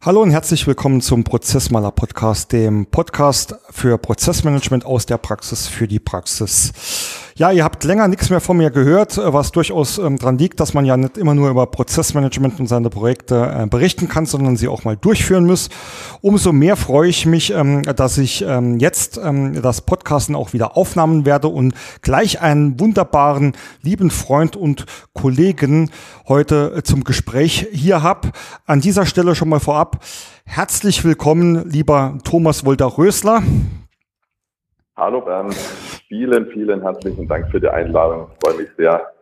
Hallo und herzlich willkommen zum Prozessmaler Podcast, dem Podcast für Prozessmanagement aus der Praxis für die Praxis. Ja, ihr habt länger nichts mehr von mir gehört, was durchaus ähm, dran liegt, dass man ja nicht immer nur über Prozessmanagement und seine Projekte äh, berichten kann, sondern sie auch mal durchführen muss. Umso mehr freue ich mich, ähm, dass ich ähm, jetzt ähm, das Podcasten auch wieder aufnahmen werde und gleich einen wunderbaren, lieben Freund und Kollegen heute äh, zum Gespräch hier habe. An dieser Stelle schon mal vorab herzlich willkommen, lieber Thomas Wolter-Rösler. Hallo Bernd, vielen, vielen herzlichen Dank für die Einladung. Ich freue mich sehr,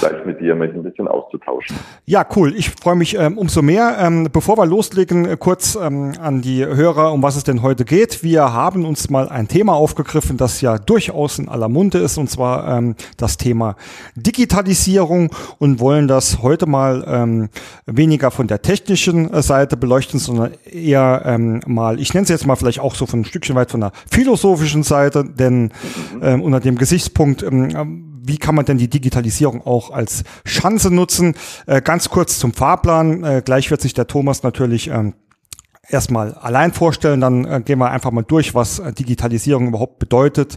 gleich mit dir mich ein bisschen auszutauschen. Ja, cool. Ich freue mich ähm, umso mehr. Ähm, bevor wir loslegen, äh, kurz ähm, an die Hörer, um was es denn heute geht. Wir haben uns mal ein Thema aufgegriffen, das ja durchaus in aller Munde ist, und zwar ähm, das Thema Digitalisierung und wollen das heute mal ähm, weniger von der technischen äh, Seite beleuchten, sondern eher ähm, mal, ich nenne es jetzt mal vielleicht auch so von ein Stückchen weit von der philosophischen Seite, denn mhm. ähm, unter dem Gesichtspunkt, ähm, wie kann man denn die Digitalisierung auch als Chance nutzen? Äh, ganz kurz zum Fahrplan. Äh, gleich wird sich der Thomas natürlich ähm, erstmal allein vorstellen, dann äh, gehen wir einfach mal durch, was äh, Digitalisierung überhaupt bedeutet.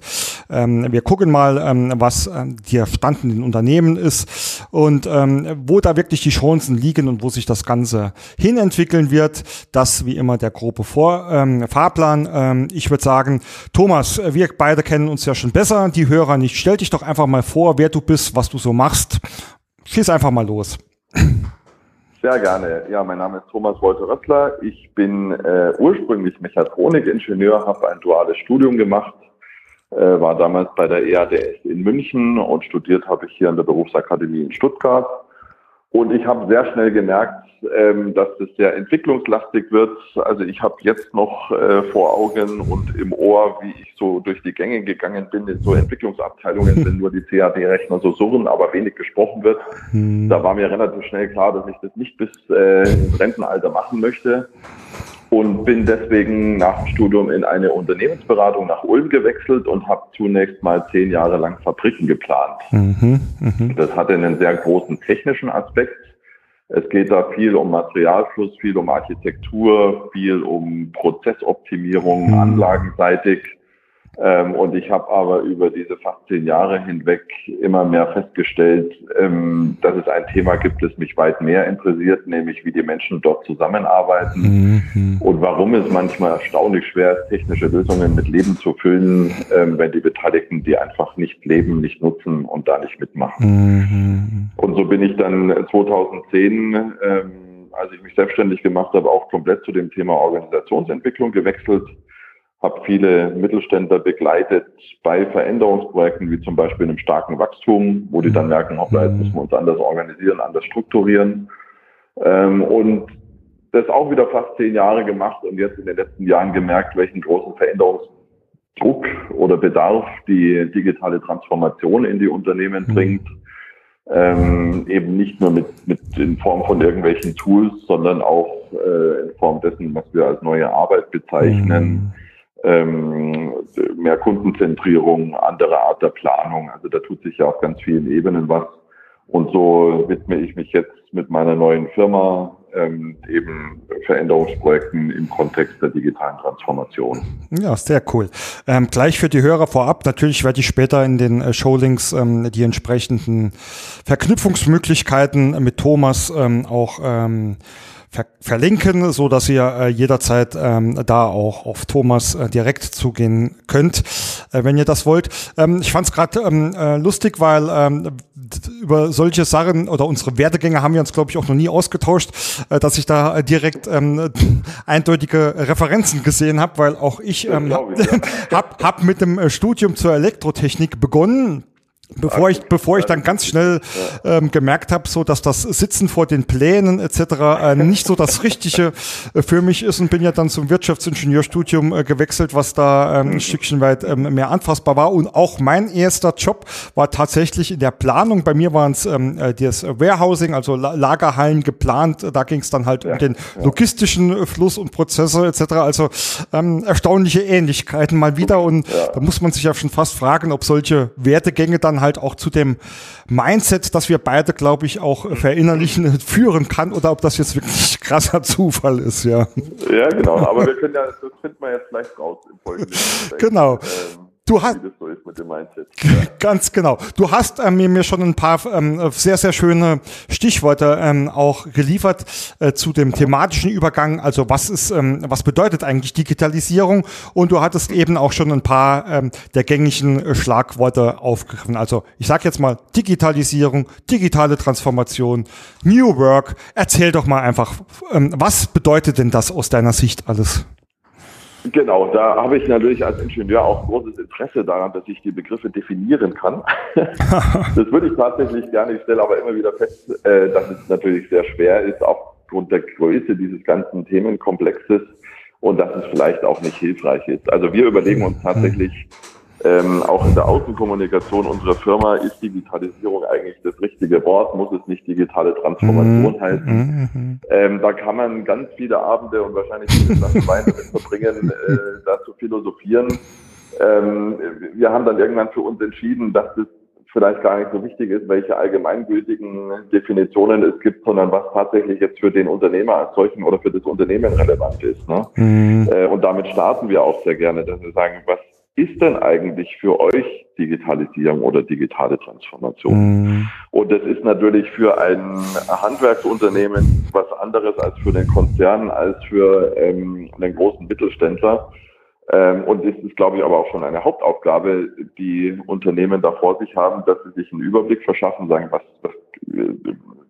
Ähm, wir gucken mal, ähm, was äh, der Stand in den Unternehmen ist und ähm, wo da wirklich die Chancen liegen und wo sich das Ganze hinentwickeln wird. Das wie immer der grobe Vor ähm, Fahrplan. Ähm, ich würde sagen, Thomas, wir beide kennen uns ja schon besser, die Hörer nicht. Stell dich doch einfach mal vor, wer du bist, was du so machst. Schieß einfach mal los. Sehr gerne. Ja, mein Name ist Thomas Wolter Rössler. Ich bin äh, ursprünglich Mechatronikingenieur, habe ein duales Studium gemacht, äh, war damals bei der EADS in München und studiert habe ich hier an der Berufsakademie in Stuttgart. Und ich habe sehr schnell gemerkt, ähm, dass es sehr entwicklungslastig wird. Also ich habe jetzt noch äh, vor Augen und im Ohr, wie ich so durch die Gänge gegangen bin in so Entwicklungsabteilungen, wenn nur die CAD-Rechner so surren, aber wenig gesprochen wird. Hm. Da war mir relativ schnell klar, dass ich das nicht bis äh, ins Rentenalter machen möchte und bin deswegen nach dem Studium in eine Unternehmensberatung nach Ulm gewechselt und habe zunächst mal zehn Jahre lang Fabriken geplant. Mhm, mh. Das hatte einen sehr großen technischen Aspekt. Es geht da viel um Materialfluss, viel um Architektur, viel um Prozessoptimierung, mhm. anlagenseitig. Ähm, und ich habe aber über diese fast zehn Jahre hinweg immer mehr festgestellt, ähm, dass es ein Thema gibt, das mich weit mehr interessiert, nämlich wie die Menschen dort zusammenarbeiten mhm. und warum es manchmal erstaunlich schwer ist, technische Lösungen mit Leben zu füllen, ähm, wenn die Beteiligten die einfach nicht leben, nicht nutzen und da nicht mitmachen. Mhm. Und so bin ich dann 2010 ähm, als ich mich selbstständig gemacht habe, auch komplett zu dem Thema Organisationsentwicklung gewechselt habe viele Mittelständler begleitet bei Veränderungsprojekten, wie zum Beispiel einem starken Wachstum, wo die dann merken, hoppla, jetzt müssen wir uns anders organisieren, anders strukturieren. Ähm, und das auch wieder fast zehn Jahre gemacht und jetzt in den letzten Jahren gemerkt, welchen großen Veränderungsdruck oder Bedarf die digitale Transformation in die Unternehmen mhm. bringt. Ähm, eben nicht nur mit, mit in Form von irgendwelchen Tools, sondern auch äh, in Form dessen, was wir als neue Arbeit bezeichnen. Mhm ähm, mehr Kundenzentrierung, andere Art der Planung. Also da tut sich ja auf ganz vielen Ebenen was. Und so widme ich mich jetzt mit meiner neuen Firma ähm, eben Veränderungsprojekten im Kontext der digitalen Transformation. Ja, sehr cool. Ähm, gleich für die Hörer vorab, natürlich werde ich später in den äh, Showlinks ähm, die entsprechenden Verknüpfungsmöglichkeiten mit Thomas ähm, auch ähm, ver verlinken, so dass ihr äh, jederzeit ähm, da auch auf Thomas äh, direkt zugehen könnt, äh, wenn ihr das wollt. Ähm, ich fand es gerade ähm, äh, lustig, weil ähm, über solche Sachen oder unsere Werdegänge haben wir uns, glaube ich, auch noch nie ausgetauscht, äh, dass ich da äh, direkt ähm, eindeutige Referenzen gesehen habe, weil auch ich ähm, habe hab mit dem äh, Studium zur Elektrotechnik begonnen Bevor ich, bevor ich dann ganz schnell ähm, gemerkt habe, so dass das Sitzen vor den Plänen etc. Äh, nicht so das Richtige äh, für mich ist und bin ja dann zum Wirtschaftsingenieurstudium äh, gewechselt, was da ähm, ein Stückchen weit ähm, mehr anfassbar war. Und auch mein erster Job war tatsächlich in der Planung. Bei mir waren es ähm, äh, das Warehousing, also La Lagerhallen geplant. Da ging es dann halt um den logistischen Fluss und Prozesse etc. Also ähm, erstaunliche Ähnlichkeiten mal wieder. Und da muss man sich ja schon fast fragen, ob solche Wertegänge dann dann halt auch zu dem Mindset, das wir beide, glaube ich, auch verinnerlichen, führen kann oder ob das jetzt wirklich krasser Zufall ist, ja. Ja, genau. Aber wir können ja, das finden wir jetzt gleich raus im Folgenden. Genau. Ähm, Du hast, so Ganz genau. Du hast ähm, mir schon ein paar ähm, sehr, sehr schöne Stichworte ähm, auch geliefert äh, zu dem thematischen Übergang. Also was ist, ähm, was bedeutet eigentlich Digitalisierung? Und du hattest eben auch schon ein paar ähm, der gängigen Schlagworte aufgegriffen. Also ich sage jetzt mal Digitalisierung, digitale Transformation, New Work. Erzähl doch mal einfach, ähm, was bedeutet denn das aus deiner Sicht alles? Genau, da habe ich natürlich als Ingenieur auch großes Interesse daran, dass ich die Begriffe definieren kann. das würde ich tatsächlich gerne. Ich stelle aber immer wieder fest, äh, dass es natürlich sehr schwer ist, aufgrund der Größe dieses ganzen Themenkomplexes und dass es vielleicht auch nicht hilfreich ist. Also wir überlegen uns tatsächlich, ähm, auch in der Außenkommunikation unserer Firma ist Digitalisierung eigentlich das richtige Wort, muss es nicht digitale Transformation mhm. heißen. Mhm. Ähm, da kann man ganz viele Abende und wahrscheinlich viele Flaschen Wein damit verbringen, äh, da zu philosophieren. Ähm, wir haben dann irgendwann für uns entschieden, dass es vielleicht gar nicht so wichtig ist, welche allgemeingültigen Definitionen es gibt, sondern was tatsächlich jetzt für den Unternehmer als solchen oder für das Unternehmen relevant ist. Ne? Mhm. Äh, und damit starten wir auch sehr gerne, dass wir sagen, was ist denn eigentlich für euch Digitalisierung oder digitale Transformation? Mhm. Und das ist natürlich für ein Handwerksunternehmen was anderes als für den Konzern, als für ähm, einen großen Mittelständler. Ähm, und es ist, glaube ich, aber auch schon eine Hauptaufgabe, die Unternehmen da vor sich haben, dass sie sich einen Überblick verschaffen, sagen, was, was äh,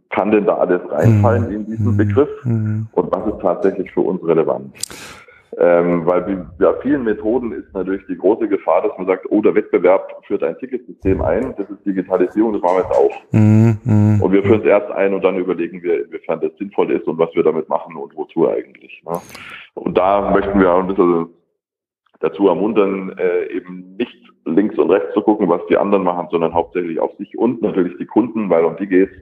kann denn da alles reinfallen mhm. in diesen Begriff mhm. und was ist tatsächlich für uns relevant. Ähm, weil bei vielen Methoden ist natürlich die große Gefahr, dass man sagt, oh, der Wettbewerb führt ein Ticketsystem ein, das ist Digitalisierung, das machen wir jetzt auch. Mhm, mh. Und wir führen es erst ein und dann überlegen wir, inwiefern das sinnvoll ist und was wir damit machen und wozu eigentlich. Ne? Und da möchten wir auch ein bisschen dazu ermuntern, äh, eben nicht links und rechts zu gucken, was die anderen machen, sondern hauptsächlich auf sich und natürlich die Kunden, weil um die geht's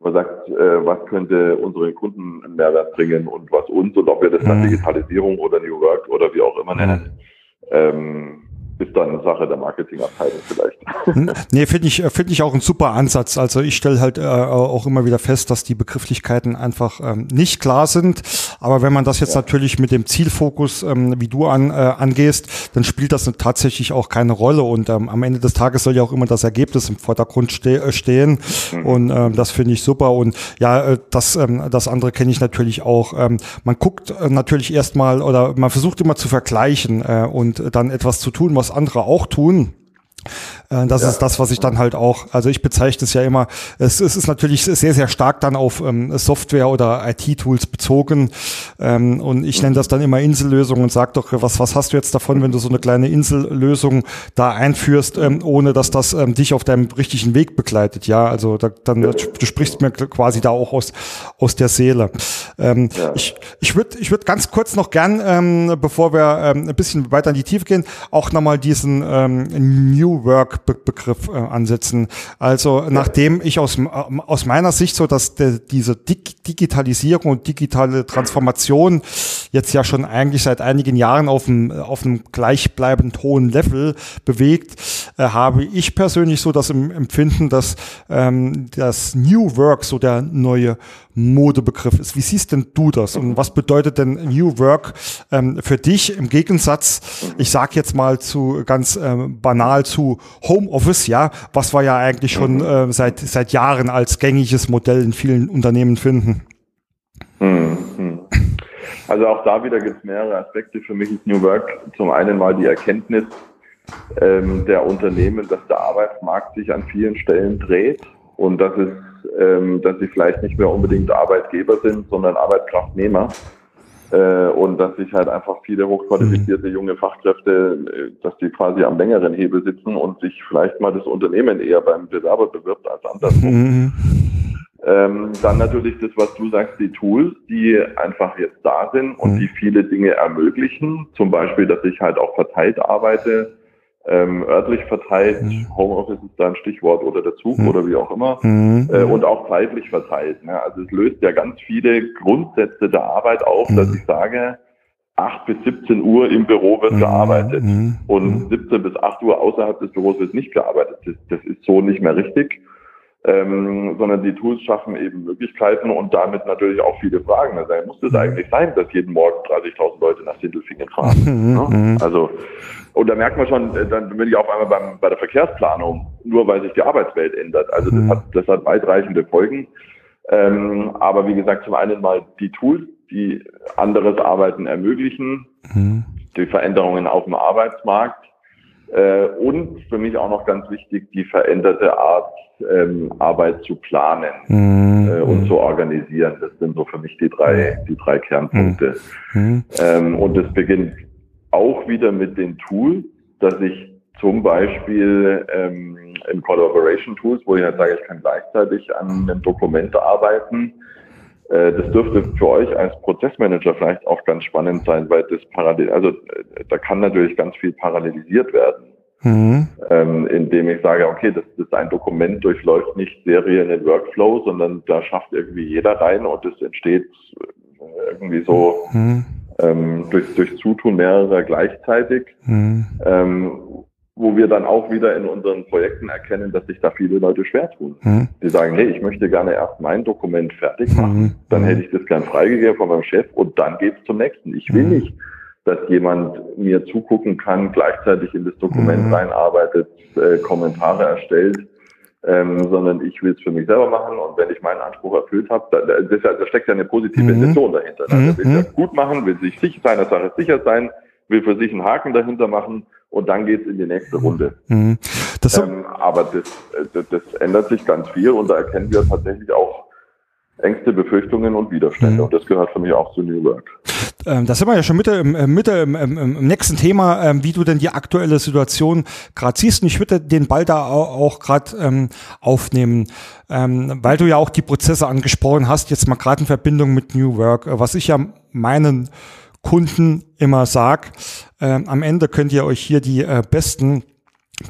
man sagt, äh, was könnte unseren Kunden einen Mehrwert bringen und was uns und ob wir das dann mhm. Digitalisierung oder New Work oder wie auch immer nennen. Mhm. Ähm, ist dann eine Sache der Marketingabteilung vielleicht. Hm? Nee, finde ich, finde ich auch ein super Ansatz. Also ich stelle halt äh, auch immer wieder fest, dass die Begrifflichkeiten einfach ähm, nicht klar sind. Aber wenn man das jetzt ja. natürlich mit dem Zielfokus, ähm, wie du an, äh, angehst, dann spielt das tatsächlich auch keine Rolle. Und ähm, am Ende des Tages soll ja auch immer das Ergebnis im Vordergrund ste äh, stehen. Mhm. Und ähm, das finde ich super. Und ja, äh, das, ähm, das andere kenne ich natürlich auch. Ähm, man guckt äh, natürlich erstmal oder man versucht immer zu vergleichen äh, und dann etwas zu tun, was andere auch tun. Äh, das ja. ist das, was ich dann halt auch, also ich bezeichne es ja immer, es, es ist natürlich sehr, sehr stark dann auf ähm, Software oder IT-Tools bezogen ähm, und ich nenne das dann immer Insellösung und sag doch, was, was hast du jetzt davon, wenn du so eine kleine Insellösung da einführst, ähm, ohne dass das ähm, dich auf deinem richtigen Weg begleitet, ja, also da, dann, du sprichst mir quasi da auch aus, aus der Seele. Ähm, ja. Ich, ich würde ich würd ganz kurz noch gern, ähm, bevor wir ähm, ein bisschen weiter in die Tiefe gehen, auch nochmal diesen ähm, New Work Begriff äh, ansetzen. Also nachdem ich aus, äh, aus meiner Sicht so, dass de, diese Dig Digitalisierung und digitale Transformation jetzt ja schon eigentlich seit einigen Jahren auf einem, auf einem gleichbleibend hohen Level bewegt, äh, habe ich persönlich so das Empfinden, dass ähm, das New Work so der neue Modebegriff ist. Wie siehst denn du das und was bedeutet denn New Work ähm, für dich im Gegensatz, ich sage jetzt mal zu ganz ähm, banal zu Homeoffice, ja, was wir ja eigentlich schon äh, seit, seit Jahren als gängiges Modell in vielen Unternehmen finden? Mhm. Also auch da wieder gibt es mehrere Aspekte. Für mich ist New Work zum einen mal die Erkenntnis ähm, der Unternehmen, dass der Arbeitsmarkt sich an vielen Stellen dreht und dass es ähm, dass sie vielleicht nicht mehr unbedingt Arbeitgeber sind, sondern Arbeitskraftnehmer. Äh, und dass sich halt einfach viele hochqualifizierte mhm. junge Fachkräfte, äh, dass die quasi am längeren Hebel sitzen und sich vielleicht mal das Unternehmen eher beim Bewerber bewirbt als andersrum. Ähm, dann natürlich das, was du sagst, die Tools, die einfach jetzt da sind und mhm. die viele Dinge ermöglichen. Zum Beispiel, dass ich halt auch verteilt arbeite, ähm, örtlich verteilt, mhm. Homeoffice ist da ein Stichwort oder der Zug mhm. oder wie auch immer, mhm. äh, und auch zeitlich verteilt. Ne? Also es löst ja ganz viele Grundsätze der Arbeit auf, dass mhm. ich sage, 8 bis 17 Uhr im Büro wird mhm. gearbeitet und 17 bis 8 Uhr außerhalb des Büros wird nicht gearbeitet. Das, das ist so nicht mehr richtig ähm, sondern die Tools schaffen eben Möglichkeiten und damit natürlich auch viele Fragen. Also muss es mhm. eigentlich sein, dass jeden Morgen 30.000 Leute nach Sindelfingen fahren? Mhm. ne? Mhm. Also und da merkt man schon, äh, dann bin ich auf einmal beim, bei der Verkehrsplanung, nur weil sich die Arbeitswelt ändert. Also das hat, das hat weitreichende Folgen. Ähm, aber wie gesagt, zum einen mal die Tools, die anderes Arbeiten ermöglichen, die Veränderungen auf dem Arbeitsmarkt äh, und für mich auch noch ganz wichtig, die veränderte Art, ähm, Arbeit zu planen mhm. äh, und zu organisieren. Das sind so für mich die drei, die drei Kernpunkte. Mhm. Ähm, und es beginnt auch wieder mit den Tools, dass ich zum Beispiel ähm, in Collaboration Tools, wo ich halt sage, ich kann gleichzeitig an einem Dokument arbeiten. Äh, das dürfte für euch als Prozessmanager vielleicht auch ganz spannend sein, weil das parallel, also äh, da kann natürlich ganz viel parallelisiert werden. Mhm. Ähm, indem ich sage, okay, das, das ein Dokument durchläuft nicht Serien in Workflow, sondern da schafft irgendwie jeder rein und es entsteht äh, irgendwie so mhm. ähm, durch, durch Zutun mehrerer gleichzeitig. Mhm. Ähm, wo wir dann auch wieder in unseren Projekten erkennen, dass sich da viele Leute schwer tun. Mhm. Die sagen, hey, ich möchte gerne erst mein Dokument fertig machen, mhm. dann hätte ich das gern freigegeben von meinem Chef und dann geht's zum nächsten. Ich will mhm. nicht dass jemand mir zugucken kann, gleichzeitig in das Dokument mhm. reinarbeitet, äh, Kommentare erstellt, ähm, sondern ich will es für mich selber machen und wenn ich meinen Anspruch erfüllt habe, da, da, da steckt ja eine positive mhm. Intention dahinter. Ne? Mhm. will ja gut machen, will sich sicher seiner Sache sicher sein, will für sich einen Haken dahinter machen und dann geht's in die nächste mhm. Runde. Mhm. Das ähm, aber das, das, das ändert sich ganz viel und da erkennen wir tatsächlich auch Ängste, Befürchtungen und Widerstände. Mhm. Und das gehört für mich auch zu New Work. Ähm, da sind wir ja schon Mitte, im, Mitte im, im, im nächsten Thema, ähm, wie du denn die aktuelle Situation gerade siehst. Und ich würde den Ball da auch, gerade ähm, aufnehmen, ähm, weil du ja auch die Prozesse angesprochen hast, jetzt mal gerade in Verbindung mit New Work. Äh, was ich ja meinen Kunden immer sag, äh, am Ende könnt ihr euch hier die äh, besten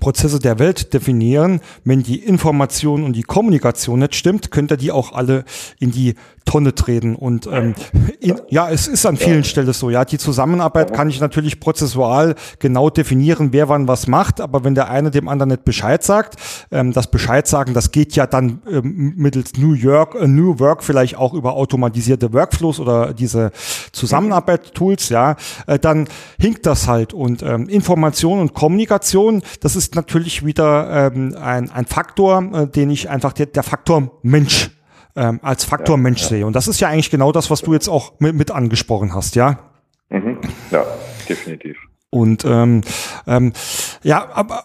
Prozesse der Welt definieren. Wenn die Information und die Kommunikation nicht stimmt, könnt ihr die auch alle in die Tonne treten. Und ähm, in, ja, es ist an vielen Stellen so. Ja, die Zusammenarbeit kann ich natürlich prozessual genau definieren, wer wann was macht. Aber wenn der eine dem anderen nicht Bescheid sagt, ähm, das Bescheid sagen, das geht ja dann ähm, mittels New York, äh, New Work vielleicht auch über automatisierte Workflows oder diese Zusammenarbeit-Tools. Ja, äh, dann hinkt das halt. Und ähm, Information und Kommunikation, das ist natürlich wieder ähm, ein, ein Faktor, äh, den ich einfach der, der Faktor Mensch ähm, als Faktor ja, Mensch ja. sehe. Und das ist ja eigentlich genau das, was du jetzt auch mit, mit angesprochen hast, ja? Mhm. Ja, definitiv. Und ähm, ähm, ja, aber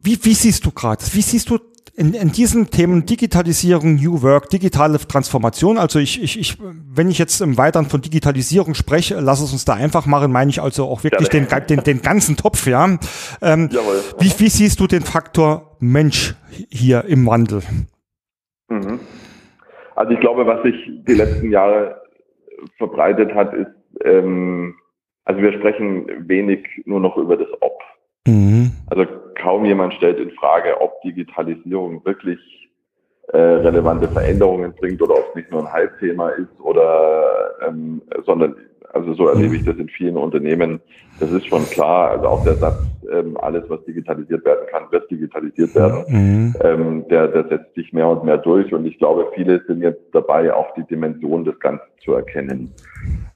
wie, wie siehst du gerade, wie siehst du in, in diesen Themen Digitalisierung, New Work, digitale Transformation, also ich, ich, ich, wenn ich jetzt im Weiteren von Digitalisierung spreche, lass es uns da einfach machen, meine ich also auch wirklich den, den, den ganzen Topf, ja. Ähm, wie, wie siehst du den Faktor Mensch hier im Wandel? Mhm. Also ich glaube, was sich die letzten Jahre verbreitet hat, ist, ähm, also wir sprechen wenig nur noch über das Ob. Mhm. Also kaum jemand stellt in Frage, ob Digitalisierung wirklich äh, relevante Veränderungen bringt oder ob es nicht nur ein Halbthema ist oder ähm, sondern also so erlebe ich das in vielen Unternehmen. Das ist schon klar. Also auch der Satz, ähm, alles, was digitalisiert werden kann, wird digitalisiert werden. Mhm. Ähm, der, der setzt sich mehr und mehr durch. Und ich glaube, viele sind jetzt dabei, auch die Dimension des Ganzen zu erkennen.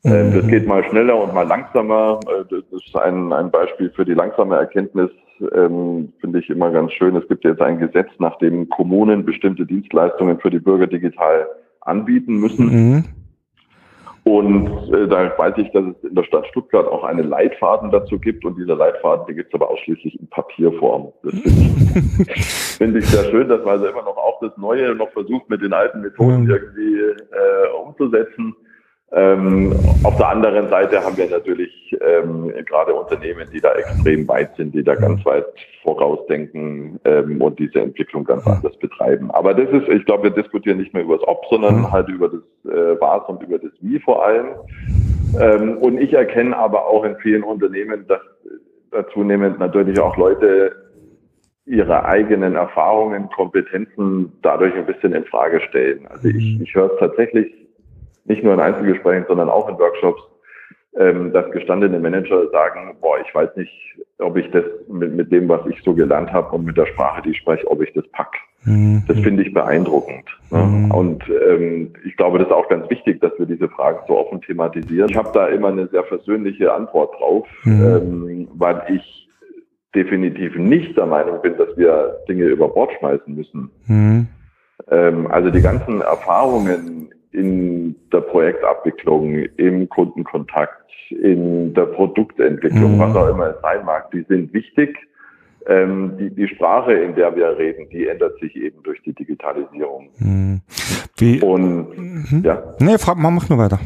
Ähm, das geht mal schneller und mal langsamer. Äh, das ist ein, ein Beispiel für die langsame Erkenntnis, ähm, finde ich immer ganz schön. Es gibt jetzt ein Gesetz, nach dem Kommunen bestimmte Dienstleistungen für die Bürger digital anbieten müssen. Mhm. Und äh, da weiß ich, dass es in der Stadt Stuttgart auch einen Leitfaden dazu gibt und dieser Leitfaden, den gibt es aber ausschließlich in Papierform. Das finde ich, find ich sehr schön, dass man also immer noch auch das Neue noch versucht, mit den alten Methoden irgendwie äh, umzusetzen. Ähm, auf der anderen Seite haben wir natürlich ähm, gerade Unternehmen, die da extrem weit sind, die da ganz weit vorausdenken ähm, und diese Entwicklung ganz anders betreiben. Aber das ist, ich glaube, wir diskutieren nicht mehr über das Ob, sondern halt über das äh, Was und über das Wie vor allem. Ähm, und ich erkenne aber auch in vielen Unternehmen, dass da zunehmend natürlich auch Leute ihre eigenen Erfahrungen, Kompetenzen dadurch ein bisschen in Frage stellen. Also ich, mhm. ich höre es tatsächlich nicht nur in Einzelgesprächen, sondern auch in Workshops, ähm, dass gestandene Manager sagen, boah, ich weiß nicht, ob ich das mit, mit dem, was ich so gelernt habe und mit der Sprache, die ich spreche, ob ich das pack. Mhm. Das finde ich beeindruckend. Ne? Mhm. Und ähm, ich glaube, das ist auch ganz wichtig, dass wir diese Fragen so offen thematisieren. Ich habe da immer eine sehr versöhnliche Antwort drauf, mhm. ähm, weil ich definitiv nicht der Meinung bin, dass wir Dinge über Bord schmeißen müssen. Mhm. Ähm, also die ganzen Erfahrungen in der Projektabwicklung, im Kundenkontakt, in der Produktentwicklung, mhm. was auch immer es sein mag, die sind wichtig. Ähm, die, die Sprache, in der wir reden, die ändert sich eben durch die Digitalisierung. Mhm. Wie, Und mhm. ja. Nee, frag mal, mach nur weiter.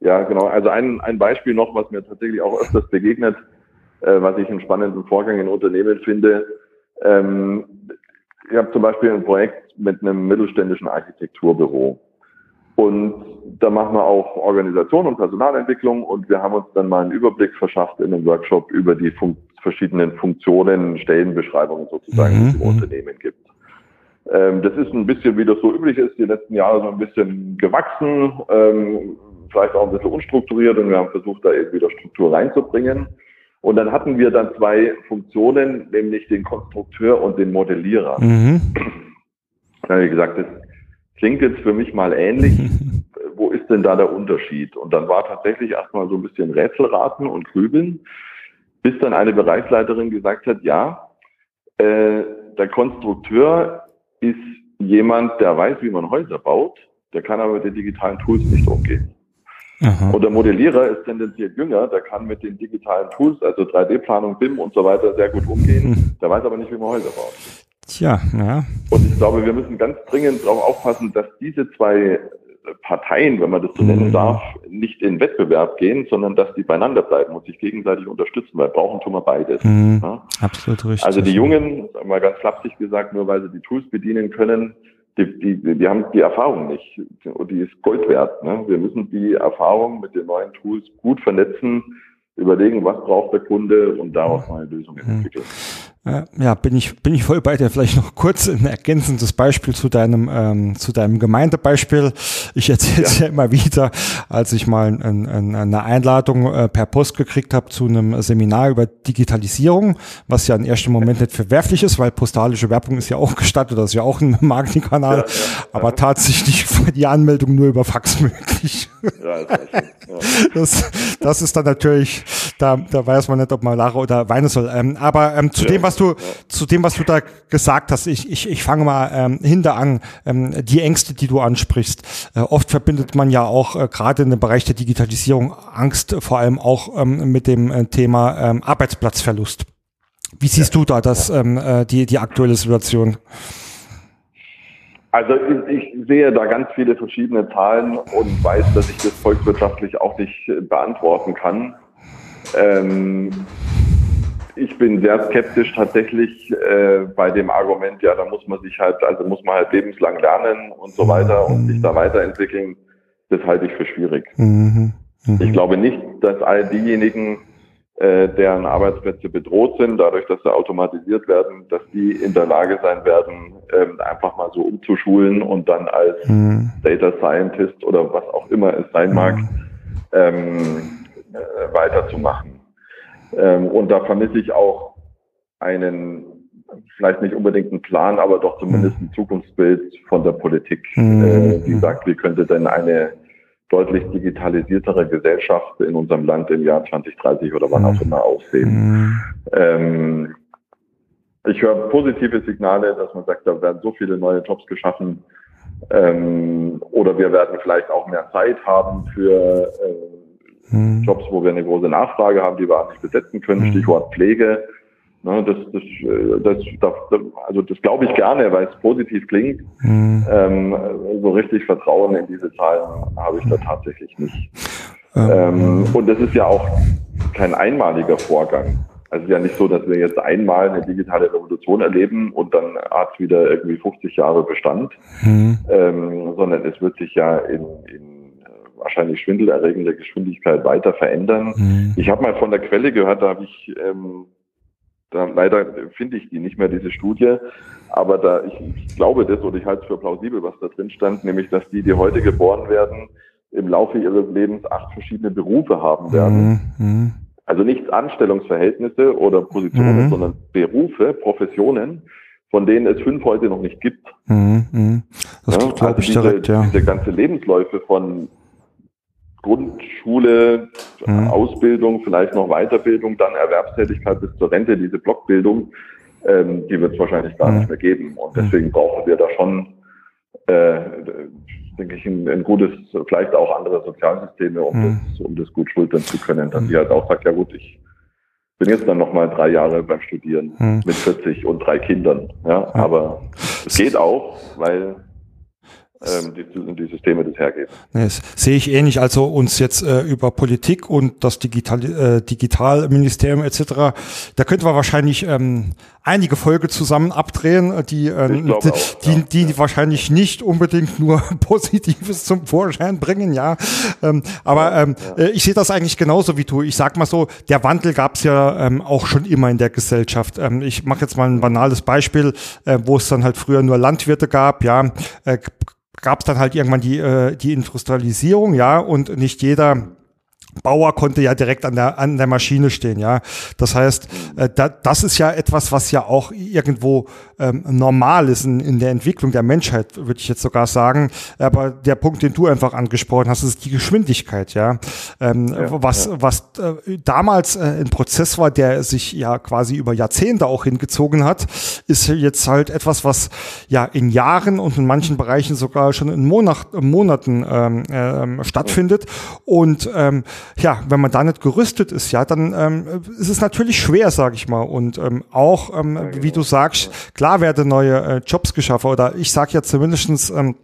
Ja, genau. Also ein, ein Beispiel noch, was mir tatsächlich auch öfters begegnet, äh, was ich einen spannenden Vorgang in Unternehmen finde. Ähm, ich habe zum Beispiel ein Projekt mit einem mittelständischen Architekturbüro. Und da machen wir auch Organisation und Personalentwicklung und wir haben uns dann mal einen Überblick verschafft in einem Workshop über die Fun verschiedenen Funktionen, Stellenbeschreibungen sozusagen, mhm. die es im mhm. Unternehmen gibt. Ähm, das ist ein bisschen, wie das so üblich ist, die letzten Jahre so ein bisschen gewachsen, ähm, vielleicht auch ein bisschen unstrukturiert und wir haben versucht, da eben wieder Struktur reinzubringen. Und dann hatten wir dann zwei Funktionen, nämlich den Konstrukteur und den Modellierer. Mhm. Da habe ich gesagt, das klingt jetzt für mich mal ähnlich. Wo ist denn da der Unterschied? Und dann war tatsächlich erstmal so ein bisschen Rätselraten und Grübeln, bis dann eine Bereichsleiterin gesagt hat, ja, äh, der Konstrukteur ist jemand, der weiß, wie man Häuser baut, der kann aber mit den digitalen Tools nicht umgehen. Aha. Und der Modellierer ist tendenziell jünger, der kann mit den digitalen Tools, also 3D-Planung, BIM und so weiter, sehr gut umgehen. Hm. Der weiß aber nicht, wie man Häuser baut. Tja, ja. Und ich glaube, wir müssen ganz dringend darauf aufpassen, dass diese zwei Parteien, wenn man das so nennen mhm. darf, nicht in Wettbewerb gehen, sondern dass die beieinander bleiben und sich gegenseitig unterstützen, weil brauchen tun wir beides. Mhm. Ja? Absolut richtig. Also die Jungen, mal ganz flapsig gesagt, nur weil sie die Tools bedienen können, die, die, die haben die Erfahrung nicht und die ist Gold wert. Ne? Wir müssen die Erfahrung mit den neuen Tools gut vernetzen, überlegen, was braucht der Kunde und daraus mal eine Lösung mhm. Entwickeln. Ja, bin ich, bin ich voll bei dir. Vielleicht noch kurz ein ergänzendes Beispiel zu deinem, ähm, zu deinem Gemeindebeispiel. Ich erzähle es ja. ja. immer wieder, als ich mal ein, ein, eine Einladung äh, per Post gekriegt habe zu einem Seminar über Digitalisierung, was ja im ersten Moment nicht verwerflich ist, weil postalische Werbung ist ja auch gestattet, das ist ja auch ein Marketingkanal, ja, ja, aber tatsächlich die Anmeldung nur über Fax möglich. Das, das ist dann natürlich, da, da weiß man nicht, ob man lachen oder weinen soll. Ähm, aber ähm, zu dem, was was du, zu dem, was du da gesagt hast, ich, ich, ich fange mal ähm, hinter an, ähm, die Ängste, die du ansprichst. Äh, oft verbindet man ja auch äh, gerade in dem Bereich der Digitalisierung Angst vor allem auch ähm, mit dem äh, Thema ähm, Arbeitsplatzverlust. Wie siehst ja. du da das, ähm, äh, die, die aktuelle Situation? Also ich, sehe da ganz viele verschiedene Zahlen und weiß, dass ich das volkswirtschaftlich auch nicht äh, beantworten kann. Ähm, ich bin sehr skeptisch tatsächlich äh, bei dem Argument, ja, da muss man sich halt, also muss man halt lebenslang lernen und so weiter und sich da weiterentwickeln. Das halte ich für schwierig. Mhm. Mhm. Ich glaube nicht, dass all diejenigen, äh, deren Arbeitsplätze bedroht sind, dadurch, dass sie automatisiert werden, dass die in der Lage sein werden, ähm, einfach mal so umzuschulen und dann als mhm. Data Scientist oder was auch immer es sein mag, mhm. ähm, äh, weiterzumachen. Ähm, und da vermisse ich auch einen, vielleicht nicht unbedingt einen Plan, aber doch zumindest ein Zukunftsbild von der Politik, mhm. äh, die sagt, wie könnte denn eine deutlich digitalisiertere Gesellschaft in unserem Land im Jahr 2030 oder wann auch mhm. immer aussehen. Ähm, ich höre positive Signale, dass man sagt, da werden so viele neue Jobs geschaffen. Ähm, oder wir werden vielleicht auch mehr Zeit haben für äh, mhm. Jobs, wo wir eine große Nachfrage haben, die wir nicht besetzen können, mhm. Stichwort Pflege. Ne, das, das, das, das, also das glaube ich gerne, weil es positiv klingt. Mhm. Ähm, so richtig Vertrauen in diese Zahlen habe ich da tatsächlich nicht. Ähm. Ähm, und das ist ja auch kein einmaliger Vorgang. Also es ist ja nicht so, dass wir jetzt einmal eine digitale Revolution erleben und dann hat es wieder irgendwie 50 Jahre Bestand, mhm. ähm, sondern es wird sich ja in, in wahrscheinlich schwindelerregende Geschwindigkeit weiter verändern. Mhm. Ich habe mal von der Quelle gehört, da habe ich ähm, da, leider finde ich die nicht mehr, diese Studie, aber da ich, ich glaube das oder ich halte es für plausibel, was da drin stand, nämlich dass die, die heute geboren werden, im Laufe ihres Lebens acht verschiedene Berufe haben werden. Mhm. mhm. Also nicht Anstellungsverhältnisse oder Positionen, mhm. sondern Berufe, Professionen, von denen es fünf heute noch nicht gibt. Mhm. mhm. Das ja, glaube also ich diese, direkt, ja. Diese ganze Lebensläufe von Grundschule, mhm. Ausbildung, vielleicht noch Weiterbildung, dann Erwerbstätigkeit bis zur Rente, diese Blockbildung, ähm, die wird es wahrscheinlich gar mhm. nicht mehr geben. Und deswegen brauchen wir da schon, äh, denke ich, ein, ein, gutes, vielleicht auch andere Sozialsysteme, um, mhm. das, um das gut schultern zu können. Dann die halt auch sagt, ja gut, ich bin jetzt dann nochmal drei Jahre beim Studieren mhm. mit 40 und drei Kindern. Ja, aber es geht auch, weil ähm, die, die Systeme das hergeben. Das sehe ich ähnlich. Also uns jetzt äh, über Politik und das Digital, äh, Digitalministerium etc., da könnten wir wahrscheinlich ähm, einige Folge zusammen abdrehen, äh, die, äh, die, auch, die, ja. die ja. wahrscheinlich nicht unbedingt nur Positives zum Vorschein bringen, ja. Ähm, aber ähm, ja. Äh, ich sehe das eigentlich genauso wie du. Ich sag mal so, der Wandel gab es ja ähm, auch schon immer in der Gesellschaft. Ähm, ich mache jetzt mal ein banales Beispiel, äh, wo es dann halt früher nur Landwirte gab, ja. Äh, gab es dann halt irgendwann die, äh, die Industrialisierung, ja, und nicht jeder Bauer konnte ja direkt an der, an der Maschine stehen, ja. Das heißt, äh, da, das ist ja etwas, was ja auch irgendwo ähm, normal ist in, in der Entwicklung der Menschheit, würde ich jetzt sogar sagen. Aber der Punkt, den du einfach angesprochen hast, ist die Geschwindigkeit, ja. Ähm, ja was ja. was äh, damals äh, ein Prozess war, der sich ja quasi über Jahrzehnte auch hingezogen hat, ist jetzt halt etwas, was ja in Jahren und in manchen Bereichen sogar schon in Monat, Monaten ähm, äh, stattfindet. Und ähm, ja, wenn man da nicht gerüstet ist, ja, dann ähm, ist es natürlich schwer, sage ich mal. Und ähm, auch, ähm, wie du sagst, klar werden neue äh, Jobs geschaffen. Oder ich sage ja zumindestens ähm,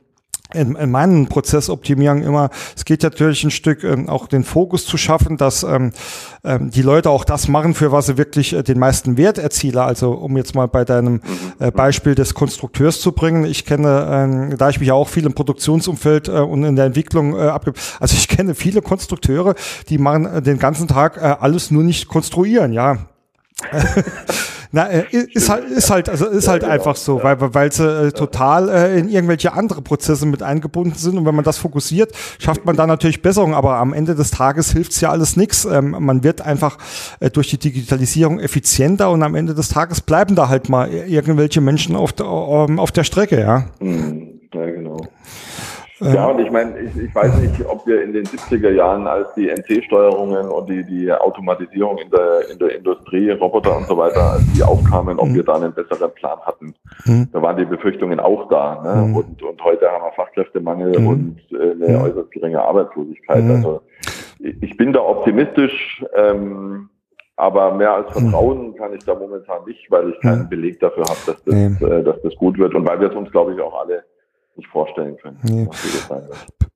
in, in meinen Prozessoptimierungen immer, es geht natürlich ein Stück ähm, auch den Fokus zu schaffen, dass ähm, ähm, die Leute auch das machen, für was sie wirklich äh, den meisten Wert erzielen. Also um jetzt mal bei deinem äh, Beispiel des Konstrukteurs zu bringen, ich kenne, ähm, da ich mich auch viel im Produktionsumfeld äh, und in der Entwicklung äh, abgebe, also ich kenne viele Konstrukteure, die machen äh, den ganzen Tag äh, alles nur nicht konstruieren, ja. Na, äh, ist halt, ist halt, also ist halt ja, genau. einfach so, ja. weil, weil sie äh, total äh, in irgendwelche andere Prozesse mit eingebunden sind und wenn man das fokussiert, schafft man da natürlich Besserung, aber am Ende des Tages hilft's ja alles nichts. Ähm, man wird einfach äh, durch die Digitalisierung effizienter und am Ende des Tages bleiben da halt mal irgendwelche Menschen auf der, auf der Strecke, ja. Mhm. Ja, genau. Ja, und ich meine, ich, ich weiß nicht, ob wir in den 70er Jahren, als die NC-Steuerungen und die, die Automatisierung in der, in der Industrie, Roboter und so weiter, als die aufkamen, ob mhm. wir da einen besseren Plan hatten. Mhm. Da waren die Befürchtungen auch da. Ne? Mhm. Und, und heute haben wir Fachkräftemangel mhm. und äh, eine mhm. äußerst geringe Arbeitslosigkeit. Mhm. Also ich bin da optimistisch. Ähm, aber mehr als Vertrauen kann ich da momentan nicht, weil ich keinen Beleg dafür habe, dass das, äh, dass das gut wird und weil wir es uns, glaube ich, auch alle nicht vorstellen können. Nee.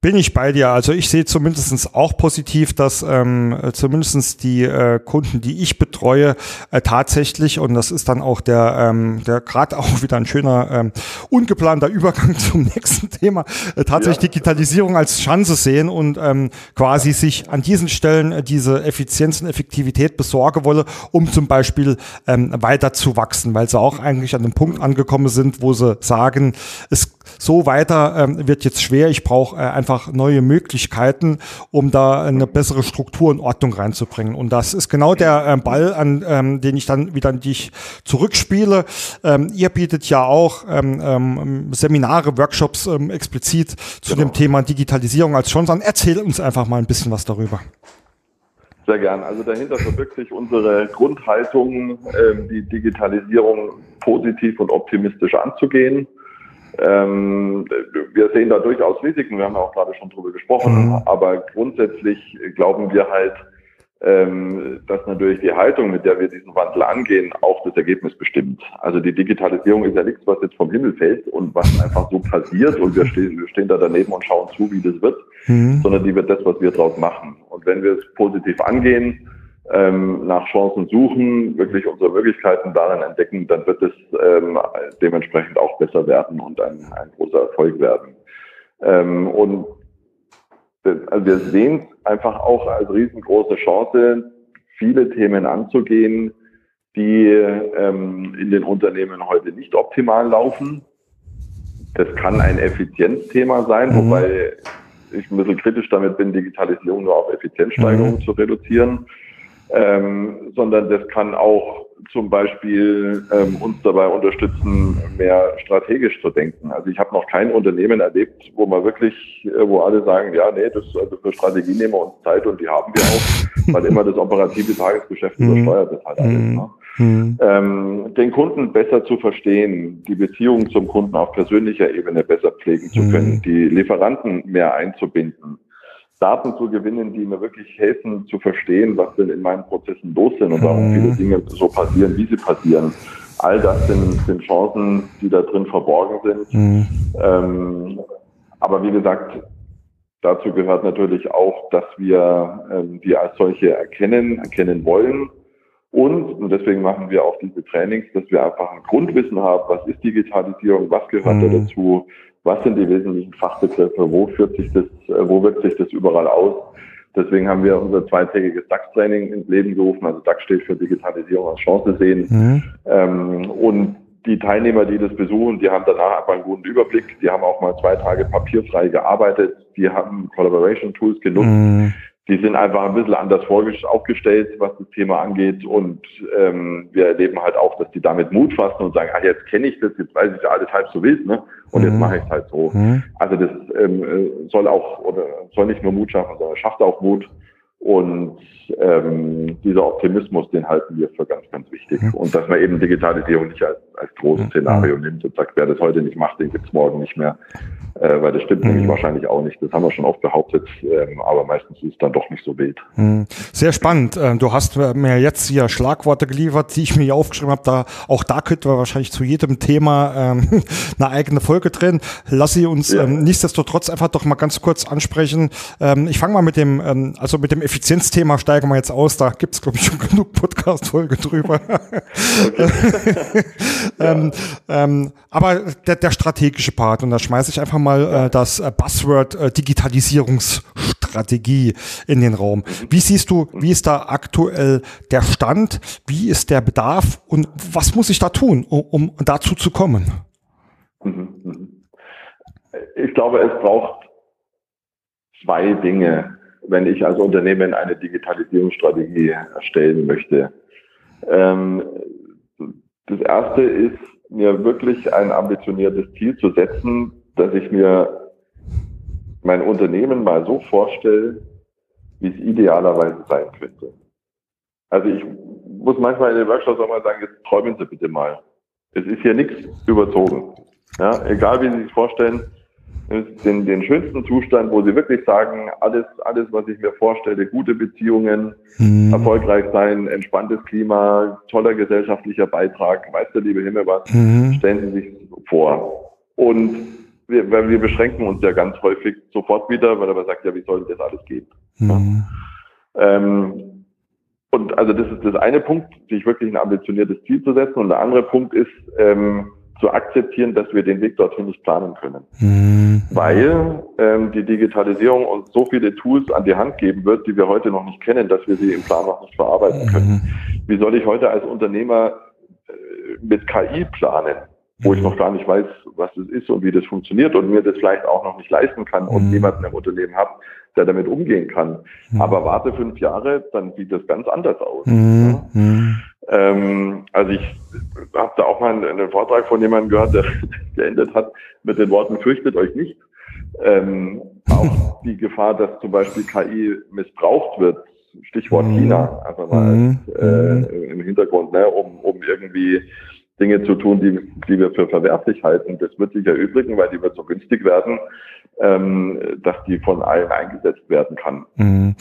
Bin ich bei dir. Also ich sehe zumindestens auch positiv, dass ähm, zumindestens die äh, Kunden, die ich betreue, äh, tatsächlich, und das ist dann auch der, ähm, der gerade auch wieder ein schöner, ähm, ungeplanter Übergang zum nächsten Thema, äh, tatsächlich ja. Digitalisierung als Chance sehen und ähm, quasi sich an diesen Stellen äh, diese Effizienz und Effektivität besorgen wolle, um zum Beispiel ähm, weiter zu wachsen, weil sie auch eigentlich an dem Punkt angekommen sind, wo sie sagen, es so weiter ähm, wird jetzt schwer. Ich brauche äh, einfach neue Möglichkeiten, um da eine bessere Struktur und Ordnung reinzubringen. Und das ist genau der äh, Ball, an ähm, den ich dann wieder an dich zurückspiele. Ähm, ihr bietet ja auch ähm, ähm, Seminare, Workshops ähm, explizit zu genau. dem Thema Digitalisierung als Chance an. Erzähl uns einfach mal ein bisschen was darüber. Sehr gern. Also dahinter verbirgt sich unsere Grundhaltung, ähm, die Digitalisierung positiv und optimistisch anzugehen. Ähm, wir sehen da durchaus Risiken, wir haben ja auch gerade schon drüber gesprochen, mhm. aber grundsätzlich glauben wir halt, ähm, dass natürlich die Haltung, mit der wir diesen Wandel angehen, auch das Ergebnis bestimmt. Also die Digitalisierung ist ja nichts, was jetzt vom Himmel fällt und was einfach so passiert und wir stehen, wir stehen da daneben und schauen zu, wie das wird, mhm. sondern die wird das, was wir draus machen. Und wenn wir es positiv angehen, ähm, nach Chancen suchen, wirklich unsere Möglichkeiten darin entdecken, dann wird es ähm, dementsprechend auch besser werden und ein, ein großer Erfolg werden. Ähm, und also wir sehen es einfach auch als riesengroße Chance, viele Themen anzugehen, die ähm, in den Unternehmen heute nicht optimal laufen. Das kann ein Effizienzthema sein, mhm. wobei ich ein bisschen kritisch damit bin, Digitalisierung nur auf Effizienzsteigerung mhm. zu reduzieren, ähm, sondern das kann auch zum Beispiel ähm, uns dabei unterstützen, mehr strategisch zu denken. Also ich habe noch kein Unternehmen erlebt, wo man wirklich, äh, wo alle sagen, ja, nee, das also für Strategie nehmen wir uns Zeit und die haben wir auch, weil immer das operative Tagesgeschäft mhm. übersteuert das halt alles. Ne? Mhm. Ähm, den Kunden besser zu verstehen, die Beziehung zum Kunden auf persönlicher Ebene besser pflegen zu können, mhm. die Lieferanten mehr einzubinden, Daten zu gewinnen, die mir wirklich helfen zu verstehen, was denn in meinen Prozessen los sind und warum mhm. viele Dinge so passieren, wie sie passieren. All das sind, sind Chancen, die da drin verborgen sind. Mhm. Ähm, aber wie gesagt, dazu gehört natürlich auch, dass wir ähm, die als solche erkennen, erkennen wollen. Und, und deswegen machen wir auch diese Trainings, dass wir einfach ein Grundwissen haben, was ist Digitalisierung, was gehört mhm. da dazu, was sind die wesentlichen Fachbegriffe, wo führt sich das, äh, wo wirkt sich das überall aus. Deswegen haben wir unser zweitägiges DAX-Training ins Leben gerufen. Also DAX steht für Digitalisierung als Chance sehen. Mhm. Ähm, und die Teilnehmer, die das besuchen, die haben danach einfach einen guten Überblick. Die haben auch mal zwei Tage papierfrei gearbeitet. Die haben Collaboration Tools genutzt. Mhm die sind einfach ein bisschen anders aufgestellt, was das Thema angeht. Und ähm, wir erleben halt auch, dass die damit Mut fassen und sagen, ah, jetzt kenne ich das, jetzt weiß ich ja alles halb so wild, ne? Und mhm. jetzt mache ich es halt so. Mhm. Also das ähm, äh, soll auch oder soll nicht nur Mut schaffen, sondern schafft auch Mut. Und ähm, dieser Optimismus, den halten wir für ganz, ganz wichtig. Mhm. Und dass man eben Digitalisierung nicht als, als großes mhm. Szenario nimmt und sagt, wer das heute nicht macht, den gibt's morgen nicht mehr. Äh, weil das stimmt mhm. nämlich wahrscheinlich auch nicht. Das haben wir schon oft behauptet, ähm, aber meistens ist es dann doch nicht so wild. Mhm. Sehr spannend. Ähm, du hast mir jetzt hier Schlagworte geliefert, die ich mir hier aufgeschrieben habe. Da, auch da könnten wir wahrscheinlich zu jedem Thema ähm, eine eigene Folge drin. Lass sie uns ja. ähm, nichtsdestotrotz einfach doch mal ganz kurz ansprechen. Ähm, ich fange mal mit dem, ähm, also mit dem Effizienzthema steigen wir jetzt aus. Da gibt's glaube ich, schon genug Podcast-Folge drüber. ähm, ähm, aber der, der strategische Part, und da schmeiße ich einfach mal äh, das äh, Buzzword äh, Digitalisierungsstrategie in den Raum. Wie siehst du, wie ist da aktuell der Stand? Wie ist der Bedarf? Und was muss ich da tun, um, um dazu zu kommen? Mhm, mhm. Ich glaube, es braucht zwei Dinge wenn ich als Unternehmen eine Digitalisierungsstrategie erstellen möchte. Ähm, das erste ist, mir wirklich ein ambitioniertes Ziel zu setzen, dass ich mir mein Unternehmen mal so vorstelle, wie es idealerweise sein könnte. Also ich muss manchmal in den Workshops auch mal sagen, jetzt träumen Sie bitte mal. Es ist hier nichts überzogen. Ja, egal wie Sie sich vorstellen, den, den schönsten Zustand, wo sie wirklich sagen, alles, alles, was ich mir vorstelle, gute Beziehungen, mhm. erfolgreich sein, entspanntes Klima, toller gesellschaftlicher Beitrag, weiß der liebe Himmel was, mhm. stellen Sie sich vor. Und wir, weil wir beschränken uns ja ganz häufig sofort wieder, weil er sagt, ja, wie soll das alles gehen? Mhm. Ja. Ähm, und also das ist das eine Punkt, sich wirklich ein ambitioniertes Ziel zu setzen. Und der andere Punkt ist, ähm, zu akzeptieren, dass wir den Weg dorthin nicht planen können. Mhm. Weil ähm, die Digitalisierung uns so viele Tools an die Hand geben wird, die wir heute noch nicht kennen, dass wir sie im Plan noch nicht verarbeiten können. Mhm. Wie soll ich heute als Unternehmer äh, mit KI planen, wo mhm. ich noch gar nicht weiß, was das ist und wie das funktioniert und mir das vielleicht auch noch nicht leisten kann und mhm. niemanden im Unternehmen habe, der damit umgehen kann. Mhm. Aber warte fünf Jahre, dann sieht das ganz anders aus. Mhm. Ja? Ähm, also ich habe da auch mal einen, einen, Vortrag von jemandem gehört, der geendet hat mit den Worten, fürchtet euch nicht. Ähm, auch die Gefahr, dass zum Beispiel KI missbraucht wird, Stichwort mhm. China, einfach mal mhm. äh, im Hintergrund, ne, um, um irgendwie Dinge zu tun, die, die wir für verwerflich halten. Das wird sich erübrigen, weil die wird so günstig werden, ähm, dass die von allen eingesetzt werden kann mhm.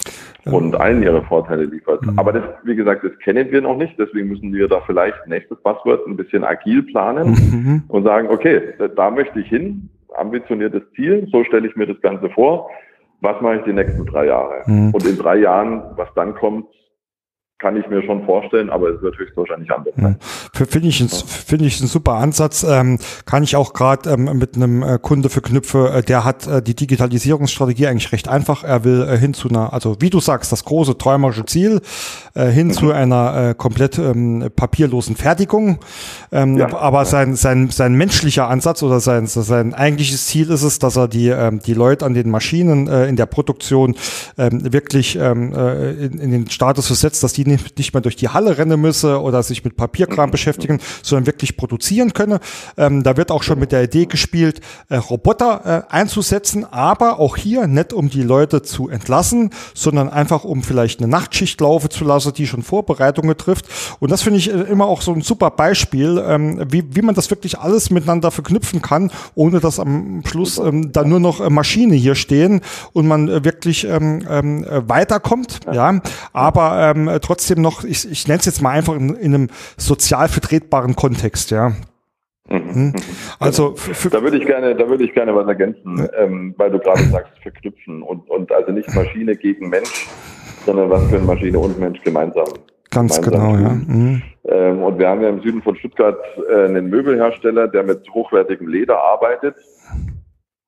und allen ihre Vorteile liefert. Mhm. Aber das, wie gesagt, das kennen wir noch nicht. Deswegen müssen wir da vielleicht nächstes Passwort ein bisschen agil planen mhm. und sagen, okay, da möchte ich hin, ambitioniertes Ziel, so stelle ich mir das Ganze vor. Was mache ich die nächsten drei Jahre? Mhm. Und in drei Jahren, was dann kommt, kann ich mir schon vorstellen, aber es wird höchstwahrscheinlich anders sein. Finde ich, finde ich ein super Ansatz. Ähm, kann ich auch gerade ähm, mit einem äh, Kunde verknüpfe, äh, der hat äh, die Digitalisierungsstrategie eigentlich recht einfach. Er will äh, hin zu einer, also wie du sagst, das große träumerische Ziel, äh, hin mhm. zu einer äh, komplett ähm, papierlosen Fertigung. Ähm, ja. Aber sein, sein, sein menschlicher Ansatz oder sein, sein eigentliches Ziel ist es, dass er die, ähm, die Leute an den Maschinen äh, in der Produktion ähm, wirklich ähm, äh, in, in den Status versetzt, dass die nicht, nicht mehr durch die Halle rennen müsse oder sich mit Papierkram beschäftigen, sondern wirklich produzieren könne. Ähm, da wird auch schon mit der Idee gespielt, äh, Roboter äh, einzusetzen, aber auch hier nicht um die Leute zu entlassen, sondern einfach um vielleicht eine Nachtschicht laufen zu lassen, die schon Vorbereitungen trifft. Und das finde ich äh, immer auch so ein super Beispiel, ähm, wie, wie man das wirklich alles miteinander verknüpfen kann, ohne dass am Schluss ähm, da nur noch äh, Maschine hier stehen und man äh, wirklich ähm, ähm, weiterkommt. Ja, aber ähm, trotzdem noch, ich, ich nenne es jetzt mal einfach in, in einem sozial vertretbaren Kontext, ja. Mhm. Hm? Also da würde ich gerne, da würde ich gerne was ergänzen, ja. ähm, weil du gerade sagst, verknüpfen und, und also nicht Maschine gegen Mensch, sondern was können Maschine und Mensch gemeinsam. Ganz gemeinsam genau, tun. ja. Mhm. Ähm, und wir haben ja im Süden von Stuttgart äh, einen Möbelhersteller, der mit hochwertigem Leder arbeitet.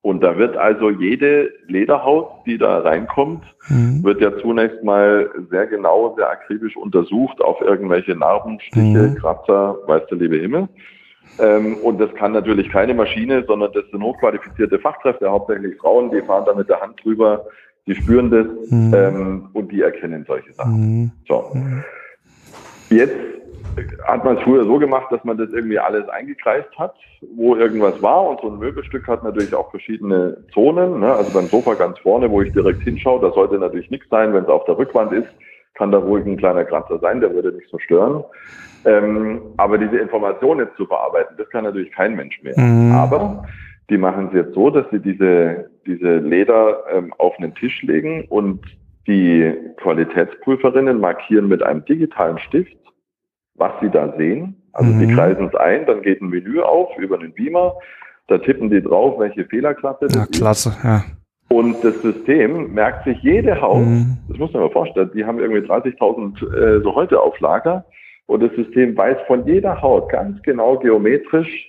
Und da wird also jede Lederhaut, die da reinkommt, mhm. wird ja zunächst mal sehr genau, sehr akribisch untersucht auf irgendwelche Narben, Stiche, mhm. Kratzer, weiß der liebe Himmel. Ähm, und das kann natürlich keine Maschine, sondern das sind hochqualifizierte Fachkräfte, hauptsächlich Frauen, die fahren da mit der Hand drüber, die spüren das mhm. ähm, und die erkennen solche Sachen. Mhm. So. Mhm. Jetzt hat man es früher so gemacht, dass man das irgendwie alles eingekreist hat, wo irgendwas war. Und so ein Möbelstück hat natürlich auch verschiedene Zonen. Ne? Also beim Sofa ganz vorne, wo ich direkt hinschaue, da sollte natürlich nichts sein. Wenn es auf der Rückwand ist, kann da ruhig ein kleiner Kratzer sein, der würde nicht so stören. Ähm, aber diese Information jetzt zu verarbeiten, das kann natürlich kein Mensch mehr. Mhm. Aber die machen es jetzt so, dass sie diese, diese Leder ähm, auf einen Tisch legen und die Qualitätsprüferinnen markieren mit einem digitalen Stift was sie da sehen. Also mhm. die kreisen es ein, dann geht ein Menü auf über einen Beamer, da tippen die drauf, welche Fehlerklasse das ja, klasse, ist. Ja. Und das System merkt sich jede Haut, mhm. das muss man mal vorstellen, die haben irgendwie 30.000 äh, so heute auf Lager und das System weiß von jeder Haut ganz genau geometrisch,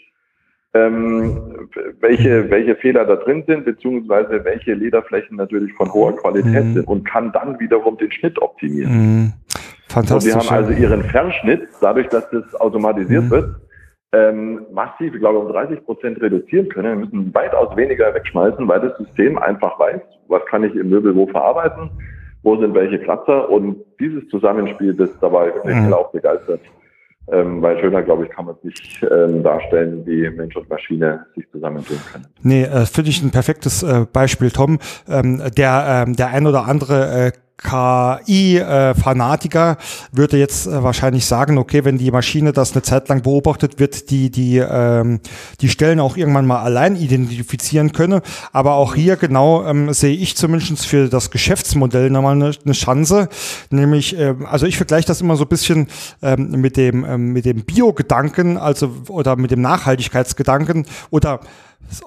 ähm, welche, welche Fehler da drin sind, beziehungsweise welche Lederflächen natürlich von hoher Qualität mhm. sind und kann dann wiederum den Schnitt optimieren. Fantastisch. Und wir haben also ihren Verschnitt, dadurch, dass das automatisiert mhm. wird, ähm, massiv, ich glaube, um 30 Prozent reduzieren können. Wir müssen weitaus weniger wegschmeißen, weil das System einfach weiß, was kann ich im Möbel wo verarbeiten, wo sind welche Kratzer und dieses Zusammenspiel, das dabei mhm. auch begeistert. Ähm, weil schöner, glaube ich, kann man es nicht ähm, darstellen, wie Mensch und Maschine sich zusammentun können. Nee, äh, finde ich ein perfektes äh, Beispiel, Tom. Ähm, der, ähm, der ein oder andere äh, KI-Fanatiker würde jetzt äh, wahrscheinlich sagen, okay, wenn die Maschine das eine Zeit lang beobachtet, wird die die ähm, die Stellen auch irgendwann mal allein identifizieren können. Aber auch hier genau ähm, sehe ich zumindest für das Geschäftsmodell nochmal eine, eine Chance, nämlich ähm, also ich vergleiche das immer so ein bisschen ähm, mit dem ähm, mit dem Bio-Gedanken, also oder mit dem Nachhaltigkeitsgedanken oder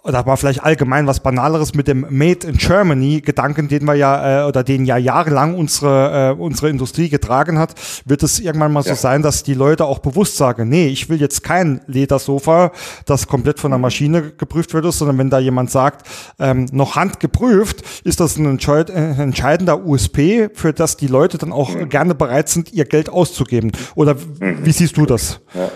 oder mal vielleicht allgemein was Banaleres mit dem Made in Germany Gedanken, den wir ja äh, oder den ja jahrelang unsere äh, unsere Industrie getragen hat, wird es irgendwann mal ja. so sein, dass die Leute auch bewusst sagen, nee, ich will jetzt kein Ledersofa, das komplett von der mhm. Maschine geprüft wird, sondern wenn da jemand sagt, ähm, noch handgeprüft, ist das ein äh, entscheidender USP, für das die Leute dann auch mhm. gerne bereit sind, ihr Geld auszugeben. Oder mhm. wie siehst du das? Ja.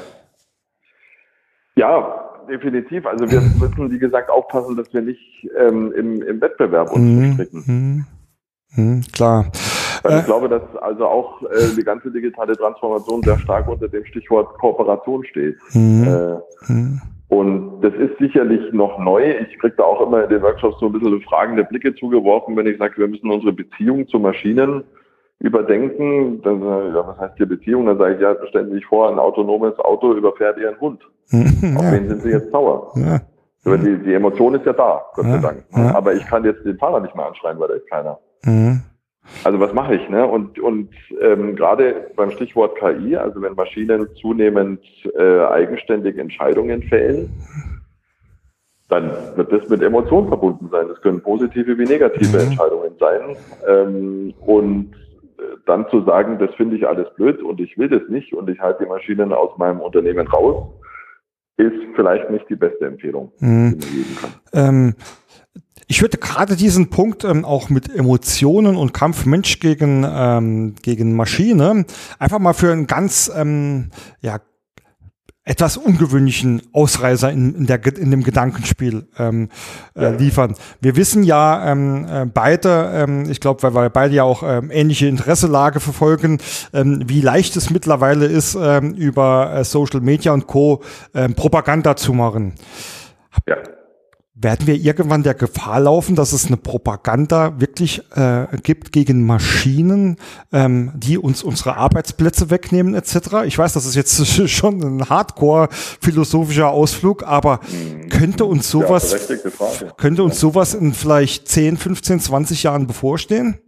Ja, definitiv. Also wir müssen, wie gesagt, aufpassen, dass wir nicht ähm, im, im Wettbewerb uns mhm. verstricken. Mhm. Mhm. Klar. Also ich äh. glaube, dass also auch äh, die ganze digitale Transformation sehr stark unter dem Stichwort Kooperation steht. Mhm. Äh, mhm. und das ist sicherlich noch neu. Ich kriege da auch immer in den Workshops so ein bisschen fragende Blicke zugeworfen, wenn ich sage, wir müssen unsere Beziehung zu Maschinen überdenken. Dann, ja, was heißt hier Beziehung? Dann sage ich, ja, stellen Sie sich vor, ein autonomes Auto überfährt Ihren Hund. Auf wen sind Sie jetzt sauer? Ja. Aber die, die Emotion ist ja da, Gott sei Dank. Aber ich kann jetzt den Fahrer nicht mehr anschreien, weil da ist keiner. Mhm. Also was mache ich? Ne? Und, und ähm, gerade beim Stichwort KI, also wenn Maschinen zunehmend äh, eigenständig Entscheidungen fällen, dann wird das mit Emotionen verbunden sein. Das können positive wie negative mhm. Entscheidungen sein. Ähm, und dann zu sagen, das finde ich alles blöd und ich will das nicht und ich halte die Maschinen aus meinem Unternehmen raus, ist vielleicht nicht die beste Empfehlung, mhm. die man geben kann. Ähm, ich würde gerade diesen Punkt ähm, auch mit Emotionen und Kampf Mensch gegen, ähm, gegen Maschine einfach mal für einen ganz ähm, ja, etwas ungewöhnlichen Ausreißer in, in, der, in dem Gedankenspiel ähm, äh, liefern. Wir wissen ja ähm, äh, beide, ähm, ich glaube, weil wir beide ja auch ähm, ähnliche Interesselage verfolgen, ähm, wie leicht es mittlerweile ist, ähm, über äh, Social Media und Co. Ähm, Propaganda zu machen. Ja werden wir irgendwann der Gefahr laufen, dass es eine Propaganda wirklich äh, gibt gegen Maschinen, ähm, die uns unsere Arbeitsplätze wegnehmen etc. Ich weiß, das ist jetzt schon ein Hardcore philosophischer Ausflug, aber könnte uns sowas ja, könnte uns sowas in vielleicht 10, 15, 20 Jahren bevorstehen?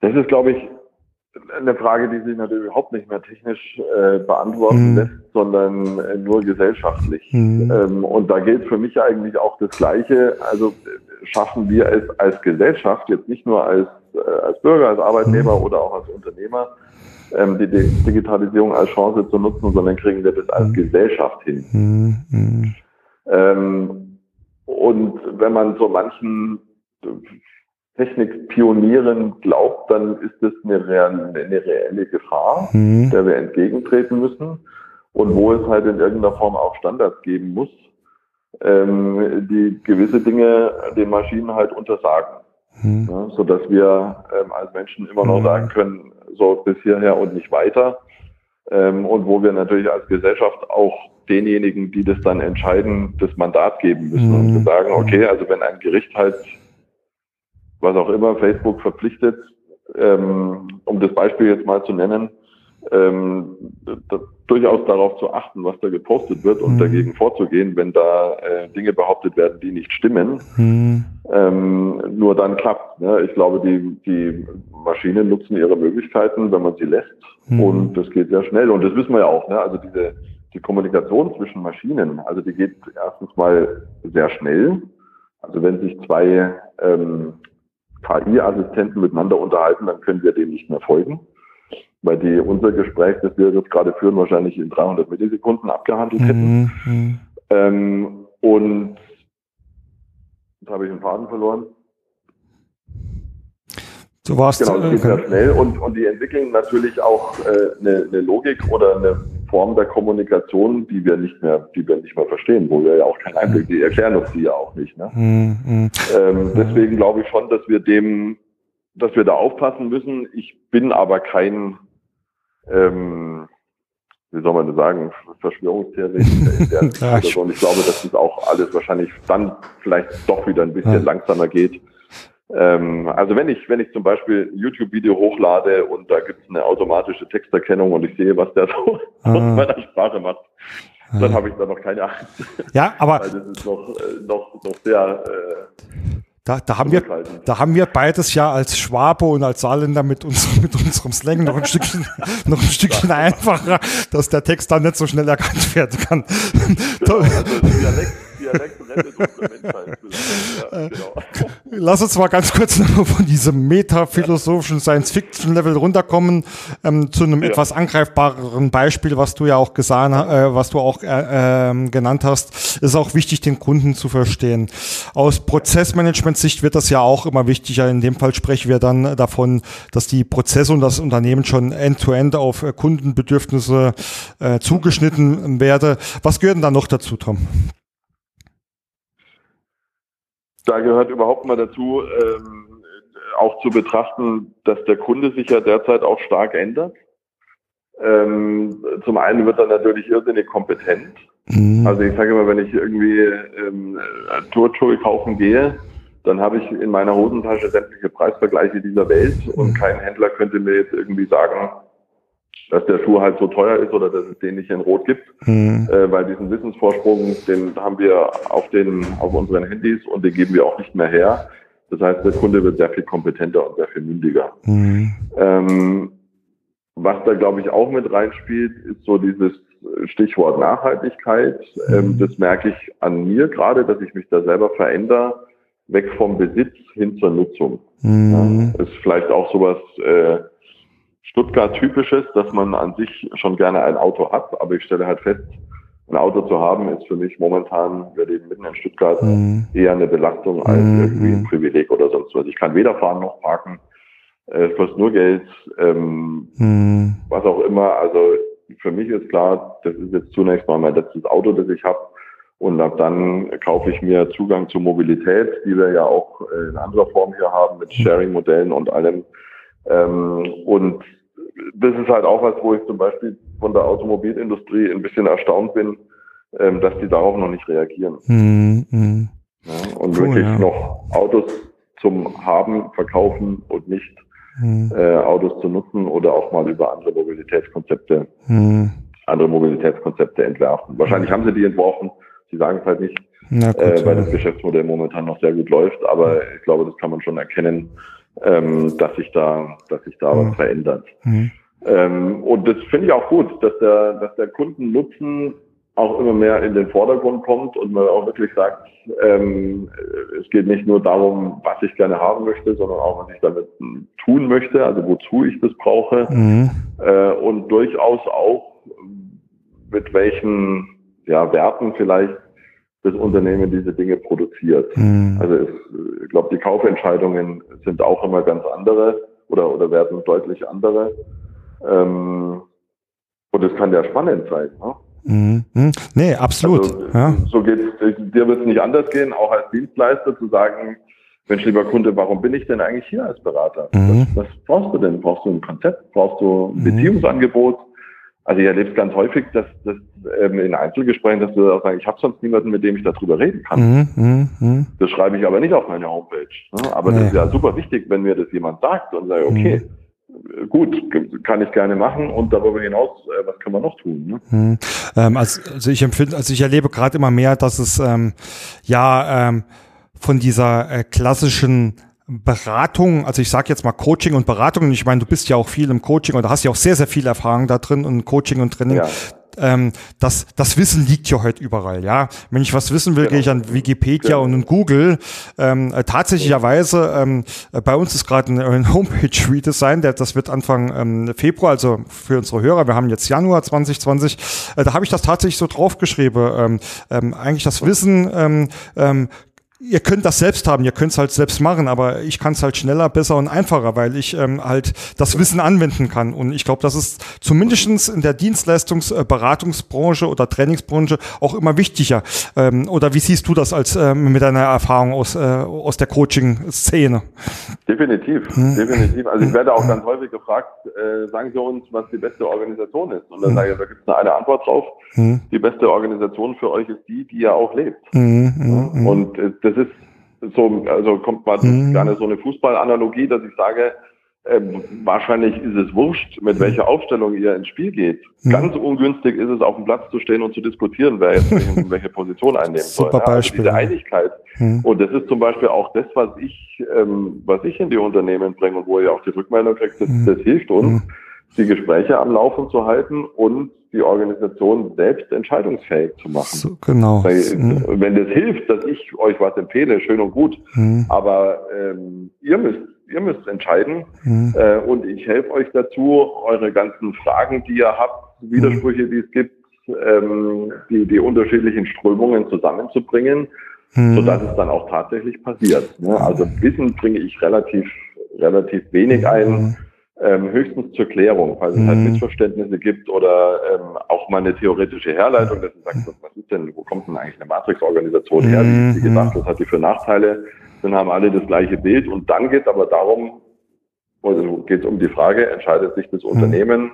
Das ist, glaube ich, eine Frage, die sich natürlich überhaupt nicht mehr technisch äh, beantworten mhm. lässt, sondern äh, nur gesellschaftlich. Mhm. Ähm, und da gilt für mich eigentlich auch das Gleiche. Also schaffen wir es als Gesellschaft, jetzt nicht nur als, äh, als Bürger, als Arbeitnehmer mhm. oder auch als Unternehmer, ähm, die Digitalisierung als Chance zu nutzen, sondern kriegen wir das als mhm. Gesellschaft hin. Mhm. Mhm. Ähm, und wenn man so manchen Technikpionieren glaubt, dann ist das eine, reelle, eine reelle Gefahr, mhm. der wir entgegentreten müssen und wo es halt in irgendeiner Form auch Standards geben muss, ähm, die gewisse Dinge den Maschinen halt untersagen. Mhm. Ja, so dass wir ähm, als Menschen immer noch mhm. sagen können, so bis hierher und nicht weiter. Ähm, und wo wir natürlich als Gesellschaft auch denjenigen, die das dann entscheiden, das Mandat geben müssen und mhm. sagen, okay, also wenn ein Gericht halt was auch immer Facebook verpflichtet, ähm, um das Beispiel jetzt mal zu nennen, ähm, durchaus darauf zu achten, was da gepostet wird und mhm. dagegen vorzugehen, wenn da äh, Dinge behauptet werden, die nicht stimmen. Mhm. Ähm, nur dann klappt. Ne? Ich glaube, die, die Maschinen nutzen ihre Möglichkeiten, wenn man sie lässt. Mhm. Und das geht sehr schnell. Und das wissen wir ja auch. Ne? Also diese die Kommunikation zwischen Maschinen, also die geht erstens mal sehr schnell. Also wenn sich zwei ähm, KI-Assistenten miteinander unterhalten, dann können wir dem nicht mehr folgen, weil die unser Gespräch, das wir jetzt gerade führen, wahrscheinlich in 300 Millisekunden abgehandelt hätten. Mhm. Ähm, und jetzt habe ich den Faden verloren. Du warst genau, das geht sehr schnell und, und die entwickeln natürlich auch äh, eine, eine Logik oder eine Form der Kommunikation, die wir nicht mehr, die wir nicht mehr verstehen, wo wir ja auch keinen Einblick, die erklären uns die ja auch nicht. Ne? Mhm. Ähm, deswegen glaube ich schon, dass wir dem, dass wir da aufpassen müssen. Ich bin aber kein, ähm, wie soll man das sagen, Verschwörungstheoretiker in der Und ich glaube, dass das auch alles wahrscheinlich dann vielleicht doch wieder ein bisschen ja. langsamer geht ähm, also wenn ich, wenn ich zum Beispiel ein YouTube-Video hochlade und da gibt es eine automatische Texterkennung und ich sehe, was der so ah. aus meiner Sprache macht, ah. dann habe ich da noch keine Angst. Ja, aber das ist noch, äh, noch, noch sehr äh, da, da, haben wir, da haben wir beides ja als Schwabe und als Saarländer mit, uns, mit unserem Slang noch ein Stückchen, noch ein Stückchen einfacher, dass der Text dann nicht so schnell erkannt werden kann. Genau, also Dialekt, Dialekt rettet unsere Menschheit. Ja, genau. Lass uns mal ganz kurz von diesem metaphilosophischen Science-Fiction-Level runterkommen ähm, zu einem ja. etwas angreifbareren Beispiel, was du ja auch gesagt, äh, was du auch äh, äh, genannt hast. Ist auch wichtig, den Kunden zu verstehen. Aus Prozessmanagement-Sicht wird das ja auch immer wichtiger. In dem Fall sprechen wir dann davon, dass die Prozesse und das Unternehmen schon end-to-end -end auf äh, Kundenbedürfnisse äh, zugeschnitten werde. Was gehört denn da noch dazu, Tom? Da gehört überhaupt mal dazu, ähm, auch zu betrachten, dass der Kunde sich ja derzeit auch stark ändert. Ähm, zum einen wird er natürlich irrsinnig kompetent. Mhm. Also ich sage immer, wenn ich irgendwie ähm, Turnschuhe kaufen gehe, dann habe ich in meiner Hosentasche sämtliche Preisvergleiche dieser Welt und kein Händler könnte mir jetzt irgendwie sagen, dass der Schuh halt so teuer ist oder dass es den nicht in Rot gibt, mhm. äh, weil diesen Wissensvorsprung, den haben wir auf den, auf unseren Handys und den geben wir auch nicht mehr her. Das heißt, der Kunde wird sehr viel kompetenter und sehr viel mündiger. Mhm. Ähm, was da, glaube ich, auch mit reinspielt, ist so dieses Stichwort Nachhaltigkeit. Mhm. Ähm, das merke ich an mir gerade, dass ich mich da selber verändere, weg vom Besitz hin zur Nutzung. Mhm. Ja, ist vielleicht auch sowas äh, Stuttgart-typisches, dass man an sich schon gerne ein Auto hat, aber ich stelle halt fest, ein Auto zu haben ist für mich momentan, wir leben mitten in Stuttgart, mhm. eher eine Belastung als mhm. irgendwie ein Privileg oder sonst was. Ich kann weder fahren noch parken, es kostet nur Geld, ähm, mhm. was auch immer. Also für mich ist klar, das ist jetzt zunächst mal mein letztes Auto, das ich habe. Und ab dann kaufe ich mir Zugang zur Mobilität, die wir ja auch in anderer Form hier haben, mit mhm. Sharing-Modellen und allem. Ähm, und das ist halt auch was, wo ich zum Beispiel von der Automobilindustrie ein bisschen erstaunt bin, ähm, dass die darauf noch nicht reagieren. Mhm. Ja, und cool, wirklich ja. noch Autos zum Haben, Verkaufen und nicht mhm. äh, Autos zu nutzen oder auch mal über andere Mobilitätskonzepte, mhm. andere Mobilitätskonzepte entwerfen. Wahrscheinlich haben sie die entworfen, sie sagen es halt nicht, gut, äh, weil das Geschäftsmodell momentan noch sehr gut läuft, aber ich glaube, das kann man schon erkennen, ähm, dass sich da, dass sich da was verändert. Mhm. Ähm, und das finde ich auch gut, dass der, dass der Kundennutzen auch immer mehr in den Vordergrund kommt und man auch wirklich sagt, ähm, es geht nicht nur darum, was ich gerne haben möchte, sondern auch, was ich damit tun möchte, also wozu ich das brauche mhm. äh, und durchaus auch mit welchen ja, Werten vielleicht das Unternehmen diese Dinge produziert. Mhm. Also es, ich glaube, die Kaufentscheidungen sind auch immer ganz andere oder, oder werden deutlich andere. Ähm, und es kann ja spannend sein. Ne? Mhm. Nee, absolut. Also, ja. So geht's, dir wird es nicht anders gehen, auch als Dienstleister zu sagen, Mensch, lieber Kunde, warum bin ich denn eigentlich hier als Berater? Mhm. Was, was, brauchst du denn? Brauchst du ein Konzept? Brauchst du ein mhm. Beziehungsangebot? Also ich erlebe es ganz häufig, dass, dass ähm, in Einzelgesprächen, dass du auch sagst, ich habe sonst niemanden, mit dem ich darüber reden kann. Mhm, mh, mh. Das schreibe ich aber nicht auf meine Homepage. Ne? Aber nee. das ist ja super wichtig, wenn mir das jemand sagt und sage, okay, mhm. gut, kann ich gerne machen und darüber hinaus, äh, was können wir noch tun? Ne? Mhm. Ähm, also, also ich empfinde, also ich erlebe gerade immer mehr, dass es ähm, ja ähm, von dieser äh, klassischen Beratung, also ich sage jetzt mal Coaching und Beratung, ich meine, du bist ja auch viel im Coaching oder hast ja auch sehr, sehr viel Erfahrung da drin und Coaching und Training. Ja. Ähm, das, das Wissen liegt ja heute überall, ja. Wenn ich was wissen will, genau. gehe ich an Wikipedia genau. und in Google. Ähm, äh, tatsächlicherweise, ähm, äh, bei uns ist gerade ein, ein Homepage-Redesign, der, das wird Anfang ähm, Februar, also für unsere Hörer, wir haben jetzt Januar 2020, äh, da habe ich das tatsächlich so draufgeschrieben. Ähm, ähm, eigentlich das Wissen ähm, ähm, ihr könnt das selbst haben, ihr könnt es halt selbst machen, aber ich kann es halt schneller, besser und einfacher, weil ich ähm, halt das Wissen anwenden kann. Und ich glaube, das ist zumindestens in der Dienstleistungsberatungsbranche äh, oder Trainingsbranche auch immer wichtiger. Ähm, oder wie siehst du das als ähm, mit deiner Erfahrung aus, äh, aus der Coaching-Szene? Definitiv, hm. definitiv. Also ich werde auch ganz häufig gefragt, äh, sagen Sie uns, was die beste Organisation ist. Und dann hm. sage ich, da gibt es eine Antwort drauf. Hm. Die beste Organisation für euch ist die, die ihr auch lebt. Hm, hm, hm. Und äh, das ist so, also kommt mal mhm. gerne so eine Fußballanalogie, dass ich sage, ähm, wahrscheinlich ist es wurscht, mit mhm. welcher Aufstellung ihr ins Spiel geht. Mhm. Ganz ungünstig ist es, auf dem Platz zu stehen und zu diskutieren, wer jetzt welche, welche Position einnehmen soll. Super Beispiel. Ja, also diese Einigkeit. Mhm. Und das ist zum Beispiel auch das, was ich, ähm, was ich in die Unternehmen bringe und wo ihr auch die Rückmeldung kriegt, das, mhm. das hilft uns, mhm. die Gespräche am Laufen zu halten und die Organisation selbst entscheidungsfähig zu machen. So, genau. Weil, mhm. Wenn das hilft, dass ich euch was empfehle, schön und gut. Mhm. Aber ähm, ihr müsst ihr müsst entscheiden mhm. äh, und ich helfe euch dazu, eure ganzen Fragen, die ihr habt, Widersprüche, die es gibt, ähm, die, die unterschiedlichen Strömungen zusammenzubringen, mhm. sodass es dann auch tatsächlich passiert. Ne? Also Wissen bringe ich relativ relativ wenig ein. Mhm ähm, höchstens zur Klärung, falls es halt mhm. Missverständnisse gibt oder ähm, auch mal eine theoretische Herleitung, dass du sagst, was ist denn, wo kommt denn eigentlich eine Matrix-Organisation her? Wie, wie gesagt, was hat die für Nachteile? Dann haben alle das gleiche Bild und dann geht es aber darum, also geht es um die Frage, entscheidet sich das mhm. Unternehmen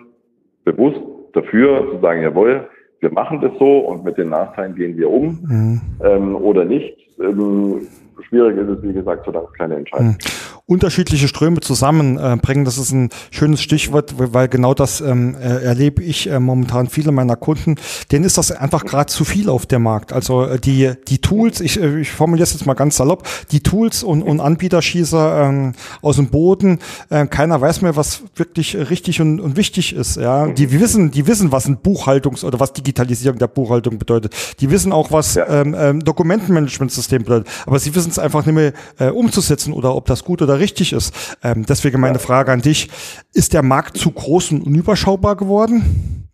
bewusst dafür zu sagen, jawohl, wir machen das so und mit den Nachteilen gehen wir um mhm. ähm, oder nicht. Ähm, schwierig ist es, wie gesagt, solange es keine Entscheidung mhm unterschiedliche Ströme zusammenbringen. Äh, das ist ein schönes Stichwort, weil genau das ähm, äh, erlebe ich äh, momentan viele meiner Kunden. Denen ist das einfach gerade zu viel auf dem Markt. Also äh, die, die Tools, ich, ich formuliere es jetzt mal ganz salopp, die Tools und, und Anbieterschießer ähm, aus dem Boden, äh, keiner weiß mehr, was wirklich richtig und, und wichtig ist. Ja, Die wissen, die wissen, was ein Buchhaltungs- oder was Digitalisierung der Buchhaltung bedeutet. Die wissen auch, was ja. ähm, ähm, Dokumentenmanagementsystem bedeutet. Aber sie wissen es einfach nicht mehr äh, umzusetzen oder ob das gut oder richtig ist. Ähm, deswegen meine Frage an dich, ist der Markt zu groß und unüberschaubar geworden?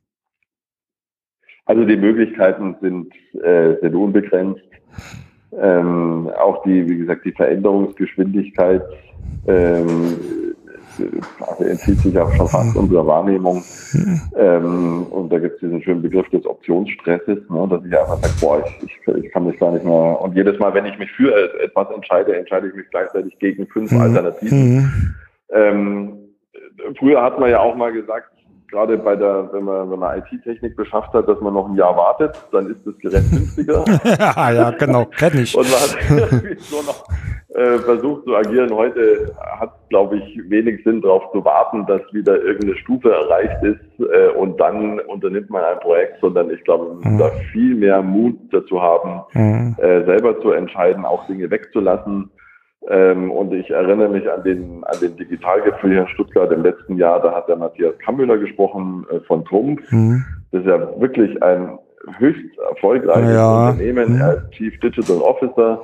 Also die Möglichkeiten sind, äh, sind unbegrenzt. Ähm, auch die, wie gesagt, die Veränderungsgeschwindigkeit ähm, also entzieht sich auch schon fast unserer Wahrnehmung. Ähm, und da gibt es diesen schönen Begriff des Optionsstresses, ne, dass ich einfach sage, boah, ich, ich, ich, kann mich gar nicht mehr. Und jedes Mal, wenn ich mich für etwas entscheide, entscheide ich mich gleichzeitig gegen fünf mhm. Alternativen. Mhm. Ähm, früher hat man ja auch mal gesagt, gerade bei der, wenn man, wenn man IT-Technik beschafft hat, dass man noch ein Jahr wartet, dann ist das Gerät günstiger. ja, genau, kenne ich. Und man hat nur noch äh, versucht zu agieren. Heute hat, glaube ich, wenig Sinn darauf zu warten, dass wieder irgendeine Stufe erreicht ist äh, und dann unternimmt man ein Projekt, sondern ich glaube, man muss mhm. da viel mehr Mut dazu haben, mhm. äh, selber zu entscheiden, auch Dinge wegzulassen ähm, und ich erinnere mich an den, an den Digitalgipfel hier in Stuttgart im letzten Jahr, da hat der Matthias Kammüller gesprochen äh, von Trumpf. Mhm. Das ist ja wirklich ein höchst erfolgreiches ja. Unternehmen. Mhm. Er ist Chief Digital Officer,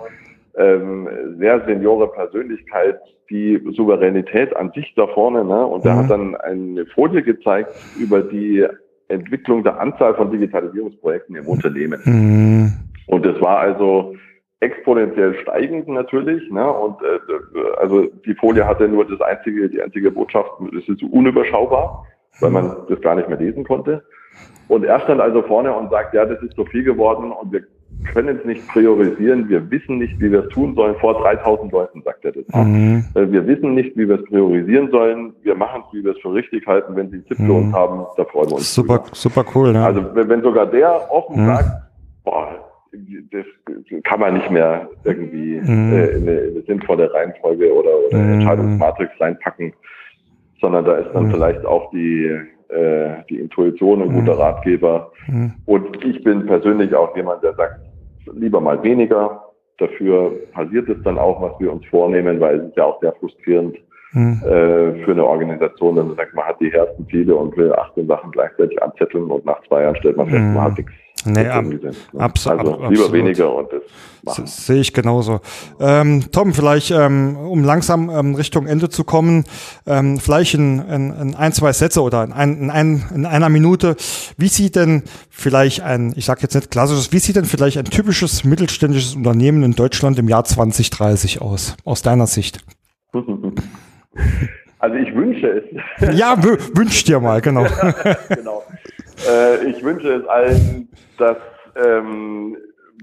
ähm, sehr seniore Persönlichkeit, die Souveränität an sich da vorne. Ne? Und mhm. er hat dann eine Folie gezeigt über die Entwicklung der Anzahl von Digitalisierungsprojekten im Unternehmen. Mhm. Und es war also exponentiell steigend natürlich. Ne? Und äh, also die Folie hatte nur das einzige, die einzige Botschaft, es ist unüberschaubar, weil man das gar nicht mehr lesen konnte. Und er stand also vorne und sagt, ja, das ist so viel geworden und wir können es nicht priorisieren, wir wissen nicht, wie wir es tun sollen. Vor 3000 Leuten sagt er das. Mhm. Äh, wir wissen nicht, wie wir es priorisieren sollen. Wir machen es, wie wir es für richtig halten. Wenn Sie einen Tipp für uns mhm. haben, da freuen wir uns. Super, drüber. super cool. Ne? Also wenn sogar der offen mhm. sagt, boah, das kann man nicht mehr irgendwie mhm. äh, in, eine, in, eine, sinnvolle Reihenfolge oder, oder mhm. Entscheidungsmatrix reinpacken, sondern da ist dann mhm. vielleicht auch die, äh, die Intuition ein guter mhm. Ratgeber. Mhm. Und ich bin persönlich auch jemand, der sagt, lieber mal weniger. Dafür passiert es dann auch, was wir uns vornehmen, weil es ist ja auch sehr frustrierend, mhm. äh, für eine Organisation, wenn man sagt, man hat die ersten Ziele und will 18 Sachen gleichzeitig anzetteln und nach zwei Jahren stellt man fest, man hat nichts Nee, ab, ne? abs also ab, lieber weniger und das. Sehe ich genauso. Ähm, Tom, vielleicht, ähm, um langsam ähm, Richtung Ende zu kommen, ähm, vielleicht in, in, in ein, zwei Sätze oder in, ein, in, ein, in einer Minute, wie sieht denn vielleicht ein, ich sage jetzt nicht klassisches, wie sieht denn vielleicht ein typisches mittelständisches Unternehmen in Deutschland im Jahr 2030 aus, aus deiner Sicht? Also ich wünsche es. Ja, wünsch dir mal, genau. genau. Äh, ich wünsche es allen, dass ähm,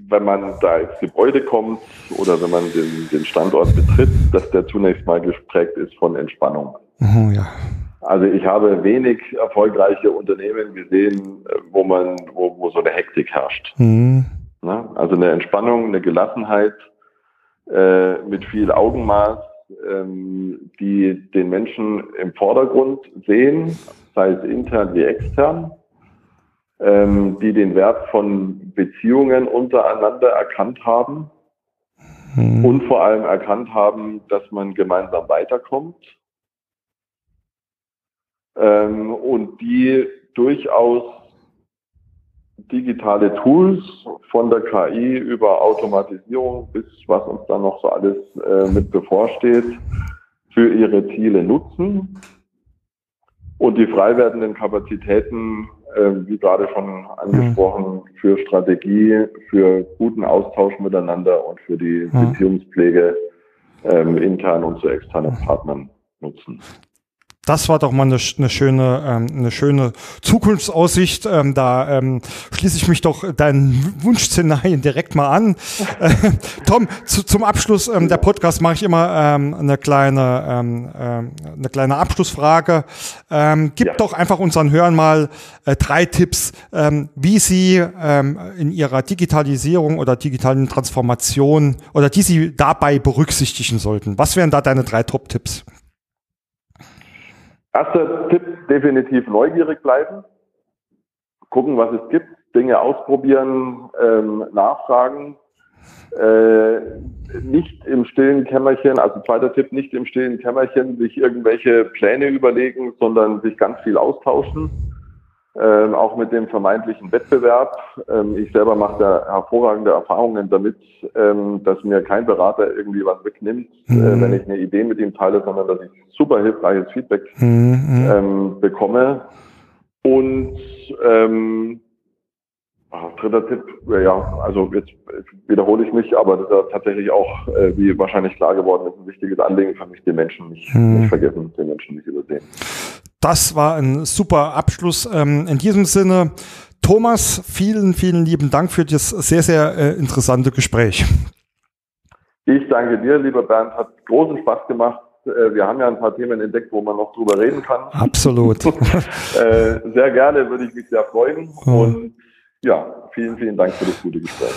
wenn man da ins Gebäude kommt oder wenn man den, den Standort betritt, dass der zunächst mal geprägt ist von Entspannung. Oh, ja. Also ich habe wenig erfolgreiche Unternehmen gesehen, wo man, wo, wo so eine Hektik herrscht. Mhm. Na, also eine Entspannung, eine Gelassenheit äh, mit viel Augenmaß, ähm, die den Menschen im Vordergrund sehen, sei es intern wie extern ähm, die den Wert von Beziehungen untereinander erkannt haben mhm. und vor allem erkannt haben, dass man gemeinsam weiterkommt ähm, und die durchaus digitale Tools von der KI über Automatisierung bis was uns dann noch so alles äh, mit bevorsteht, für ihre Ziele nutzen und die frei werdenden Kapazitäten äh, wie gerade schon angesprochen, mhm. für Strategie, für guten Austausch miteinander und für die mhm. Beziehungspflege ähm, intern und zu externen Partnern nutzen das war doch mal eine, eine schöne, ähm, eine schöne Zukunftsaussicht. Ähm, da ähm, schließe ich mich doch deinen Wunschszenarien direkt mal an. Äh, Tom, zu, zum Abschluss ähm, der Podcast mache ich immer ähm, eine kleine, ähm, ähm, eine kleine Abschlussfrage. Ähm, gib ja. doch einfach unseren Hörern mal äh, drei Tipps, ähm, wie sie ähm, in ihrer Digitalisierung oder digitalen Transformation oder die sie dabei berücksichtigen sollten. Was wären da deine drei Top-Tipps? Erster Tipp, definitiv neugierig bleiben. Gucken, was es gibt, Dinge ausprobieren, ähm, nachfragen. Äh, nicht im stillen Kämmerchen, also zweiter Tipp, nicht im stillen Kämmerchen sich irgendwelche Pläne überlegen, sondern sich ganz viel austauschen. Ähm, auch mit dem vermeintlichen Wettbewerb. Ähm, ich selber mache da hervorragende Erfahrungen damit, ähm, dass mir kein Berater irgendwie was wegnimmt, äh, mhm. äh, wenn ich eine Idee mit ihm teile, sondern dass ich super hilfreiches Feedback mhm. ähm, bekomme. Und ähm, ach, dritter Tipp, ja, also jetzt wiederhole ich mich, aber das ist tatsächlich auch, äh, wie wahrscheinlich klar geworden ist, ein wichtiges Anliegen für mich, den Menschen nicht, mhm. nicht vergessen, den Menschen nicht übersehen. Das war ein super Abschluss. Ähm, in diesem Sinne, Thomas, vielen, vielen lieben Dank für das sehr, sehr äh, interessante Gespräch. Ich danke dir, lieber Bernd. Hat großen Spaß gemacht. Äh, wir haben ja ein paar Themen entdeckt, wo man noch drüber reden kann. Absolut. Äh, sehr gerne, würde ich mich sehr freuen. Mhm. Und ja, vielen, vielen Dank für das gute Gespräch.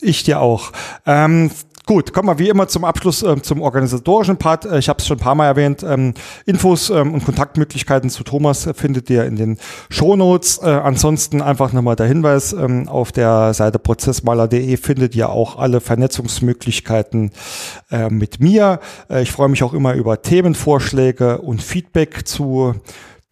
Ich dir auch. Ähm, Gut, kommen wir wie immer zum Abschluss äh, zum organisatorischen Part. Äh, ich habe es schon ein paar Mal erwähnt. Ähm, Infos ähm, und Kontaktmöglichkeiten zu Thomas äh, findet ihr in den Shownotes. Äh, ansonsten einfach nochmal der Hinweis, ähm, auf der Seite prozessmaler.de findet ihr auch alle Vernetzungsmöglichkeiten äh, mit mir. Äh, ich freue mich auch immer über Themenvorschläge und Feedback zu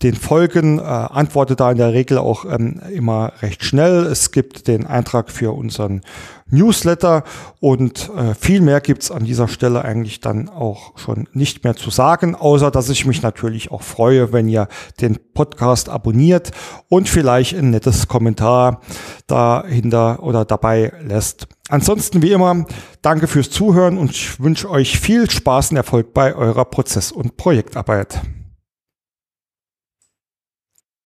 den Folgen, äh, antworte da in der Regel auch ähm, immer recht schnell. Es gibt den Eintrag für unseren Newsletter und äh, viel mehr gibt's an dieser Stelle eigentlich dann auch schon nicht mehr zu sagen, außer dass ich mich natürlich auch freue, wenn ihr den Podcast abonniert und vielleicht ein nettes Kommentar dahinter oder dabei lässt. Ansonsten wie immer, danke fürs Zuhören und ich wünsche euch viel Spaß und Erfolg bei eurer Prozess- und Projektarbeit.